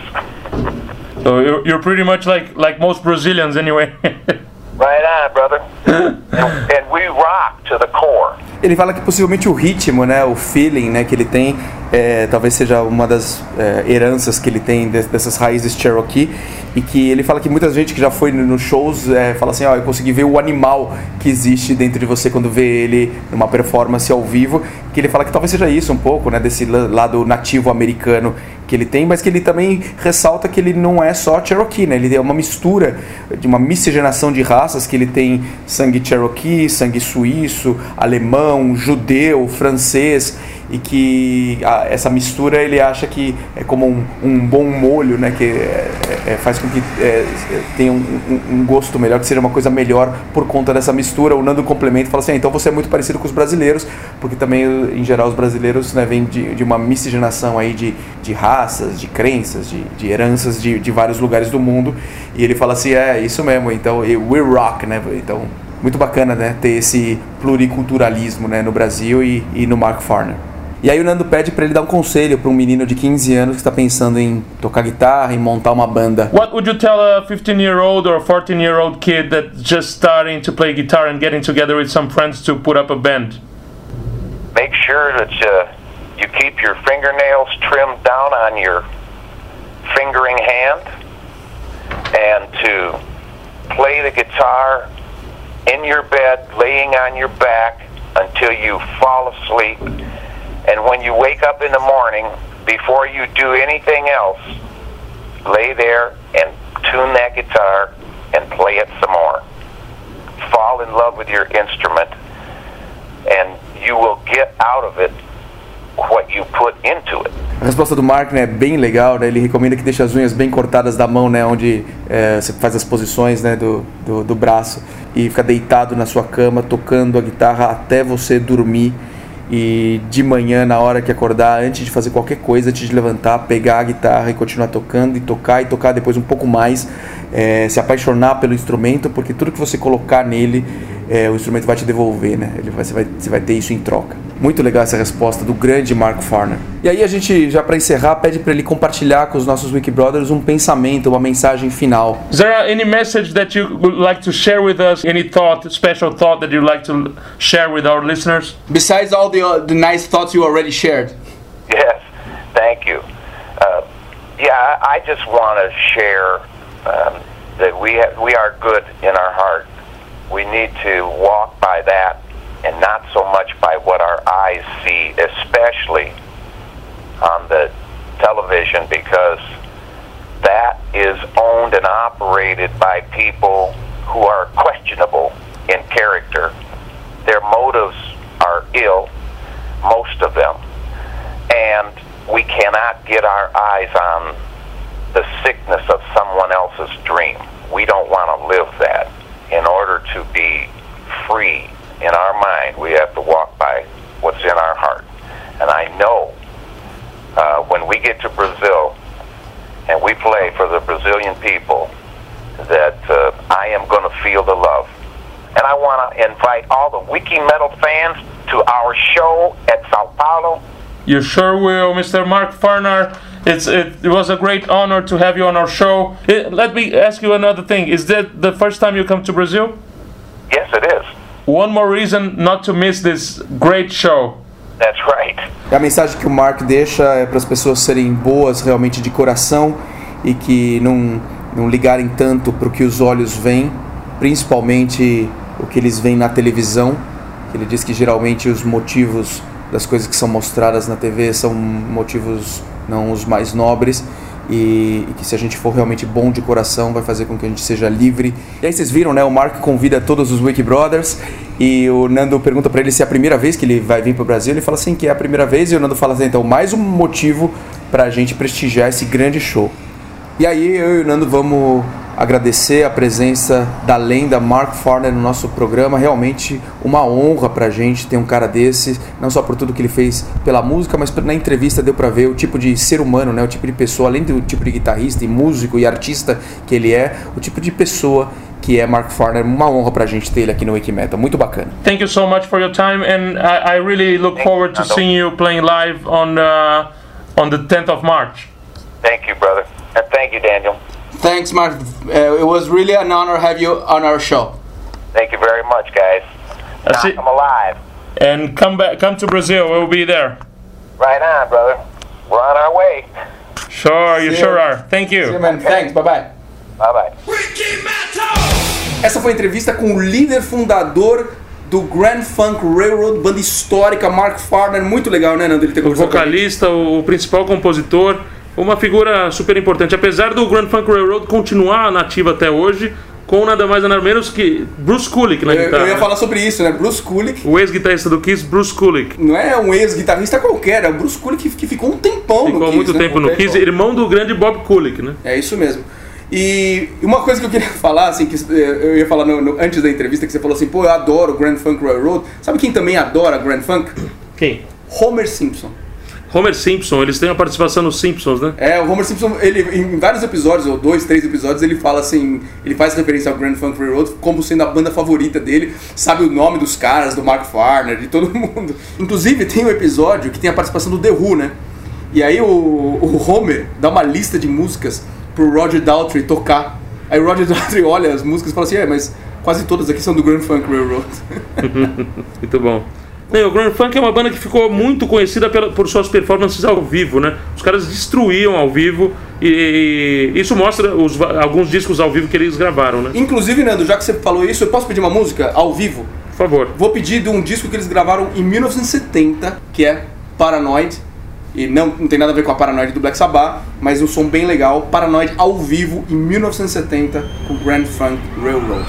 So you're pretty much like like most Brazilians anyway. Right on, brother. and, and we rock to the core. Ele fala que possivelmente o ritmo, né, o feeling, né, que ele tem, é, talvez seja uma das é, heranças que ele tem de- dessas raízes Cherokee e que ele fala que muita gente que já foi no- nos shows é, fala assim, ó, eu consegui ver o animal que existe dentro de você quando vê ele numa performance ao vivo, que ele fala que talvez seja isso um pouco, né, desse la- lado nativo americano que ele tem, mas que ele também ressalta que ele não é só Cherokee, né? Ele é uma mistura de uma miscigenação de raças, que ele tem sangue Cherokee, sangue suíço, alemão, judeu, francês, e que a- essa mistura ele acha que é como um, um bom molho, né? Que é- é- faz com que é, tenha um, um- um gosto melhor, que seja uma coisa melhor por conta dessa mistura. O Nando complementa e fala assim, ah, então você é muito parecido com os brasileiros, porque também, em geral, os brasileiros né, vêm de, de uma miscigenação aí de, de raças, de crenças, de, de heranças de, de vários lugares do mundo. E ele fala assim, é isso mesmo, então e we rock, né? Então, muito bacana, né? Ter esse pluriculturalismo né, no Brasil e, e no Mark Farner. E aí o Nando pede para ele dar um conselho para um menino de 15 anos que está pensando em tocar guitarra, em montar uma banda. What would you tell a 15 year old or 14 year old kid that's just starting to play guitar and getting together with some friends to put up a band? Make sure that uh, you keep your fingernails trimmed down on your fingering hand and to play the guitar in your bed, laying on your back until you fall asleep. And when you wake up in the morning, before you do anything else, lay there and tune that guitar and play it some more. Fall in love with your instrument, and you will get out of it what you put into it. A resposta do Mark né, é bem legal, né? ele recomenda que deixe as unhas bem cortadas da mão, né, onde é, você faz as posições né, do, do, do braço e fica deitado na sua cama tocando a guitarra até você dormir e de manhã, na hora que acordar, antes de fazer qualquer coisa, antes de levantar, pegar a guitarra e continuar tocando e tocar e tocar depois um pouco mais, é, se apaixonar pelo instrumento, porque tudo que você colocar nele, é, o instrumento vai te devolver, né? Ele vai, você, vai, você vai ter isso em troca. Muito legal essa resposta do grande Mark Farner. E aí a gente, já para encerrar, pede para ele compartilhar com os nossos Wiki Brothers um pensamento, uma mensagem final. Is there any message that you would like to share with us? Any thought, special thought that you'd like to share with our listeners? Besides all the, uh, the nice thoughts you already shared. Yes, thank you. Uh, yeah, I just want to share um, that we have, we are good in our heart. We need to walk by that and not so much by what our eyes see, especially on the television, because that is owned and operated by people who are questionable in character. Their motives are ill, most of them and we cannot get our eyes on the sickness of someone else's dream. We don't want to live that. In order to be free in our mind, we have to walk by what's in our heart. And I know uh, when we get to Brazil and we play for the Brazilian people, that uh, I am going to feel the love. And I want to invite all the Wiki Metal fans to our show at Sao Paulo You sure will, Mr. Mark Farnar. It's it, it was a great honor to have you on our show. Eh, let me ask you another thing. Is that the first time you come to Brazil? Yes, it is. One more reason not to miss this great show. That's right. A mensagem que o Mark deixa é para as pessoas serem boas realmente de coração e que não, não ligarem tanto para o que os olhos veem, principalmente o que eles veem na televisão. Ele diz que geralmente os motivos das coisas que são mostradas na TV são motivos não os mais nobres e, que se a gente for realmente bom de coração vai fazer com que a gente seja livre. E aí vocês viram, né? O Mark convida todos os Wiki Brothers e o Nando pergunta para ele se é a primeira vez que ele vai vir para o Brasil. Ele fala assim que é a primeira vez e o Nando fala assim, então mais um motivo para a gente prestigiar esse grande show. E aí eu e o Nando vamos agradecer a presença da lenda Mark Farner no nosso programa. Realmente uma honra pra gente ter um cara desse, não só por tudo que ele fez pela música, mas na entrevista deu pra ver o tipo de ser humano, né? O tipo de pessoa, além do tipo de guitarrista e músico e artista que ele é, o tipo de pessoa que é Mark Farner. Uma honra pra gente ter ele aqui no Wikimetal. Muito bacana. Thank you so much for your time, and I, I really look forward to seeing you playing live on uh, on the 10th of March. Thank you, brother. And thank you, Daniel. Thanks, Mark. Uh, it was really an honor to have you on our show. Thank you very much, guys. That's Knock it. 'em alive. and come back, come to Brazil. We'll be there. Right on, brother. We're on our way. Sure, you See sure you. are. Thank Yeah, you. man. Thanks. Bye bye. Bye bye. Essa foi a entrevista com o líder fundador do Grand Funk Railroad, banda histórica, Mark Farner. Muito legal, né, Nando? Ele ter O conversado com a gente. vocalista, o o principal compositor, uma figura super importante. Apesar do Grand Funk Railroad continuar nativa até hoje, com nada mais nada menos que Bruce Kulick na Eu, guitarra. eu ia né? falar sobre isso, né? Bruce Kulick O ex-guitarrista do Kiss, Bruce Kulick. não é um ex-guitarrista qualquer, é o Bruce Kulick que, que ficou um tempão no Ficou Kiss, muito né? tempo no Um Kiss, irmão do grande Bob Kulick, né? É isso mesmo. E uma coisa que eu queria falar, assim, que eh, eu ia falar no- no- antes da entrevista, que você falou assim, pô, eu adoro Grand Funk Railroad. Sabe quem também adora Grand Funk? Quem? Homer Simpson. Homer Simpson, eles têm a participação nos Simpsons, né? É, o Homer Simpson, ele, em vários episódios, ou dois, três episódios, ele fala assim, ele faz referência ao Grand Funk Railroad como sendo a banda favorita dele, sabe o nome dos caras, do Mark Farner, de todo mundo. Inclusive, tem um episódio que tem a participação do The Who, né? E aí o, o Homer dá uma lista de músicas pro Roger Daltrey tocar. Aí o Roger Daltrey olha as músicas e fala assim, é, mas quase todas aqui são do Grand Funk Railroad. Muito bom. Não, o Grand Funk é uma banda que ficou muito conhecida pela- por suas performances ao vivo, né? Os caras destruíam ao vivo e, e isso mostra os alguns discos ao vivo que eles gravaram, né? Inclusive, Nando, já que você falou isso, eu posso pedir uma música ao vivo? Por favor. Vou pedir de um disco que eles gravaram em 1970, que é Paranoid. E não, não tem nada a ver com a Paranoid do Black Sabbath, mas um som bem legal. Paranoid ao vivo em 1970 com Grand Funk Railroad.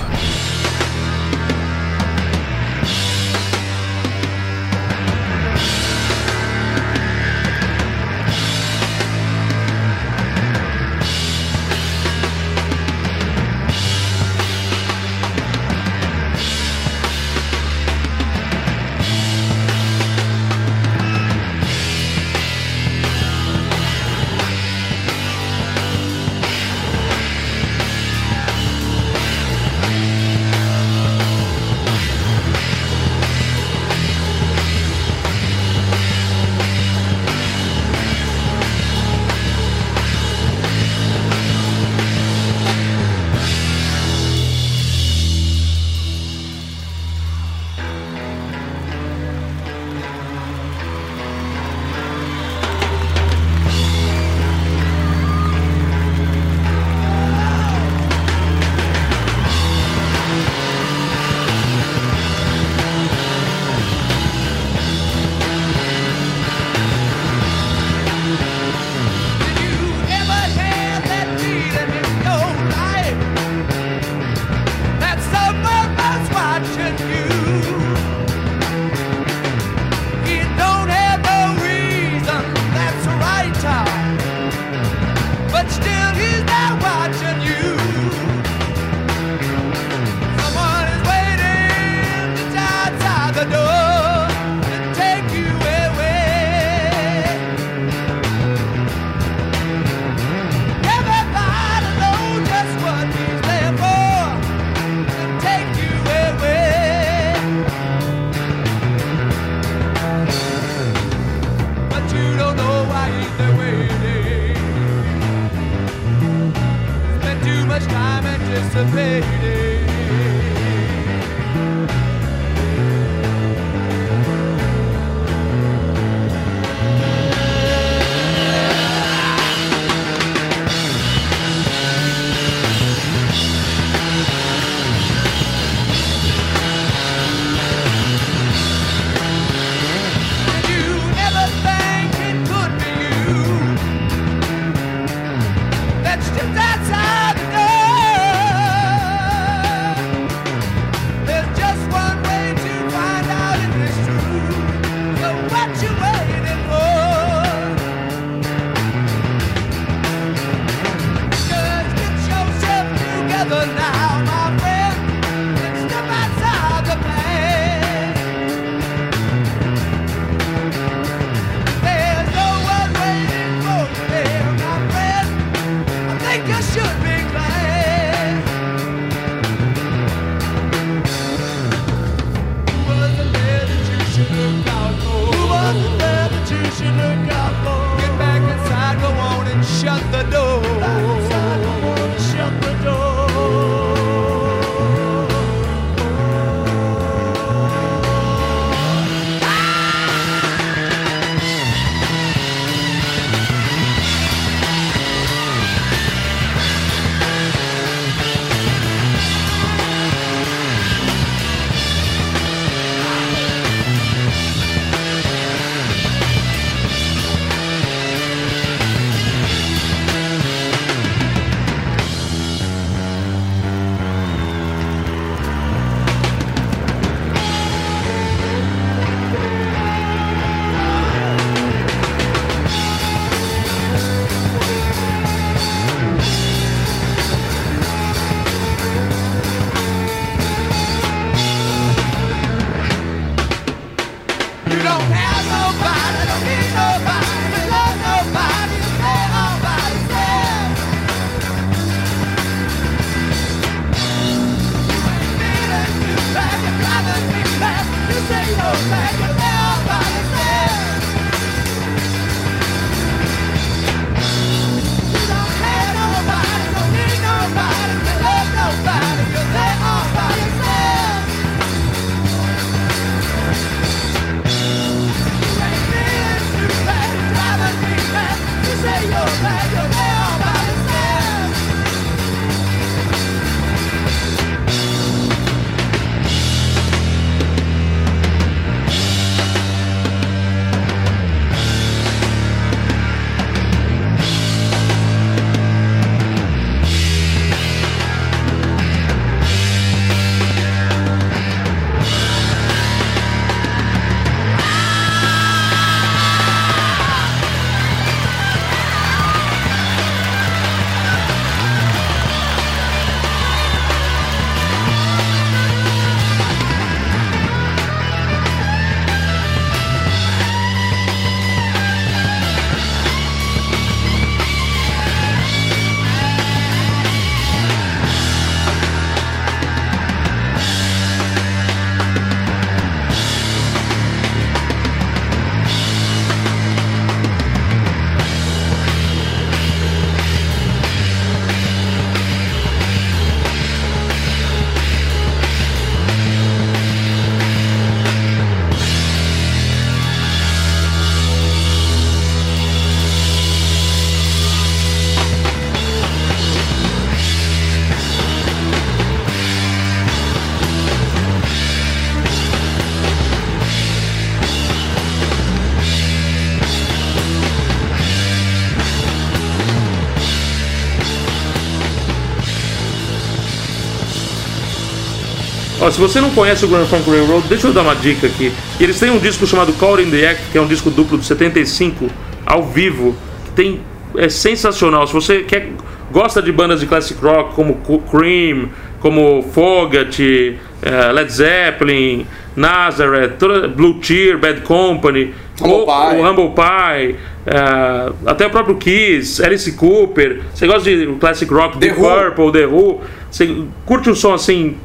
Ó, se você não conhece o Grand Funk Railroad, deixa eu dar uma dica aqui. Eles têm um disco chamado Call in the Act, que é um disco duplo de 75, ao vivo, que tem é sensacional. Se você quer gosta de bandas de classic rock como Co- Cream, como Fogat, eh, Led Zeppelin, Nazareth, toda, Blue Cheer, Bad Company, Humble o, Pie. o Humble Pie, eh, até o próprio Kiss, Alice Cooper. Você gosta de classic rock, The. Purple, The Who? Você curte um som assim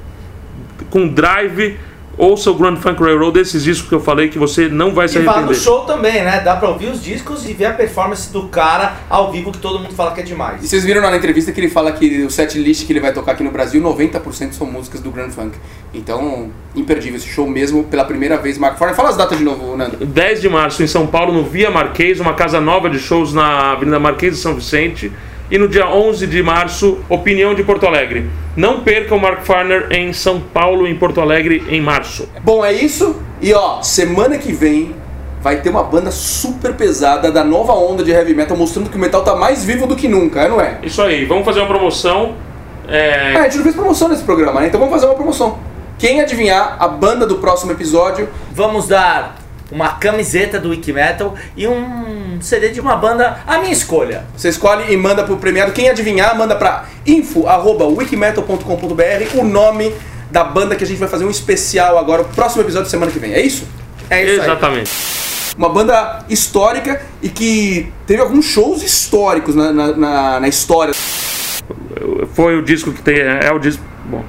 com drive? Ouça o Grand Funk Railroad desses discos que eu falei que você não vai se E vá no arrepender. show também, né? Dá pra ouvir os discos e ver a performance do cara ao vivo que todo mundo fala que é E demais. vocês viram na entrevista que ele fala que o set list que ele vai tocar aqui no Brasil, 90% são músicas do Grand Funk. Então, imperdível esse show mesmo, pela primeira vez, Marco Farner. Fala as datas de novo, Nando. 10 de março em São Paulo, no Via Marquês, uma casa nova de shows na Avenida Marquês de São Vicente. E no dia 11 de março, Opinião de Porto Alegre. Não perca o Mark Farner em São Paulo, em Porto Alegre, em março. Bom, é isso. E ó, semana que vem vai ter uma banda super pesada da nova onda de heavy metal, mostrando que o metal tá mais vivo do que nunca, é, não é? Isso aí, vamos fazer uma promoção. É, Ah, a gente não fez promoção nesse programa, né? Então vamos fazer uma promoção. Quem adivinhar a banda do próximo episódio, Vamos dar uma camiseta do Wikimetal e um CD de uma banda, a minha escolha. você escolhe e manda pro premiado. Quem adivinhar, manda pra info.wikimetal.com.br o nome da banda que a gente vai fazer um especial agora, o próximo episódio semana que vem. É isso? É isso aí. exatamente. Uma banda histórica e que teve alguns shows históricos na, na, na- na história. Foi o disco que tem. É o disco. Bom.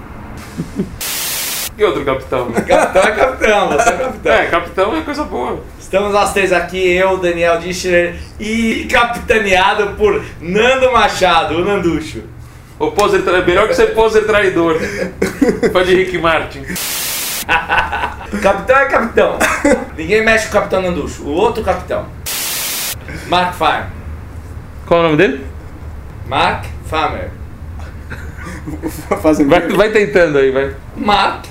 E outro capitão? Capitão é capitão, você é capitão. É, capitão é coisa boa. Estamos nós três aqui, eu, Daniel Dischler e capitaneado por Nando Machado, o Nanducho. O poser tra... Melhor que ser poser traidor. Fã de Rick Martin. Capitão é capitão. Ninguém mexe com o capitão Nanducho, o outro capitão. Mark Farmer. Qual é o nome dele? Mark Farmer. Vai, vai tentando aí, vai. Mark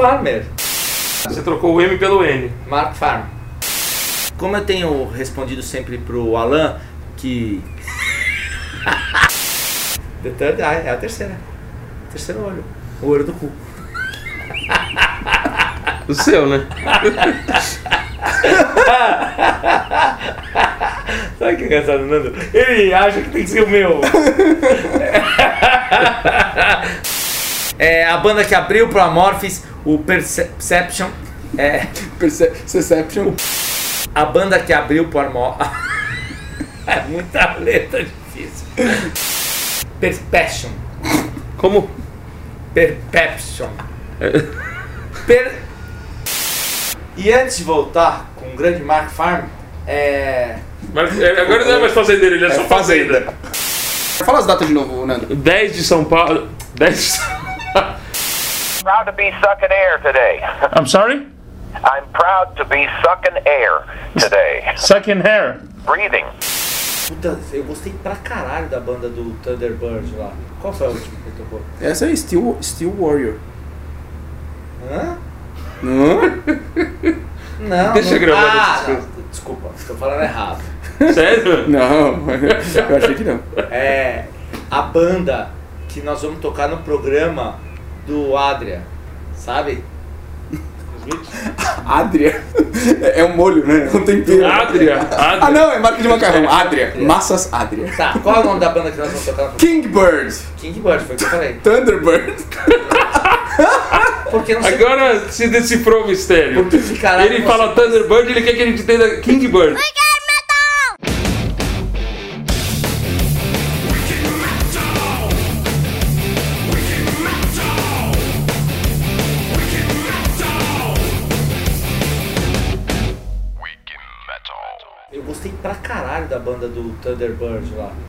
Farmer. Você trocou o M pelo N. Mark Farmer. Como eu tenho respondido sempre pro Alan que. The third eye, é a terceira. Terceiro olho. O olho do cu. O seu, né? Sabe que engraçado, Nando? Ele acha que tem que ser o meu. é a banda que abriu pro Amorphis, o Perception. É Perce- Perception. a banda que abriu pro Amorphis. é muita letra difícil. Perception. Como? Perception. Per... E antes de voltar com o grande Mark Farm, é. Mas, é, agora não é mais fazendeiro, ele é, só fazenda. Fala as datas de novo, Nando. 10 de São Paulo. 10 de São Proud to be sucking air today. I'm sorry? I'm proud to be sucking air today. Second hair. Breathing. Puta, eu gostei pra caralho da banda do Thunderbird lá. Qual foi a última que tocou? Essa é Steel, Steel Warrior. Hã? Hã? Não. Deixa não... eu gravar Ah, não. Desculpa, tô falando errado. Sério? Não, eu achei que não. É a banda que nós vamos tocar no programa do Adria, sabe? Adria. É um molho, né? Não tem tempero. Adria. Ah, Adria. não, é marca de macarrão. Adria. Massas Adria. Tá, qual é o nome da banda que nós vamos tocar? Kingbird. Kingbird, foi o que eu falei. Thunderbird. Porque não sei Agora se decifrou o mistério. por que caralho Ele você- fala Thunderbird, ele quer que a gente entenda Kingbird. Pra caralho da banda do Thunderbird lá.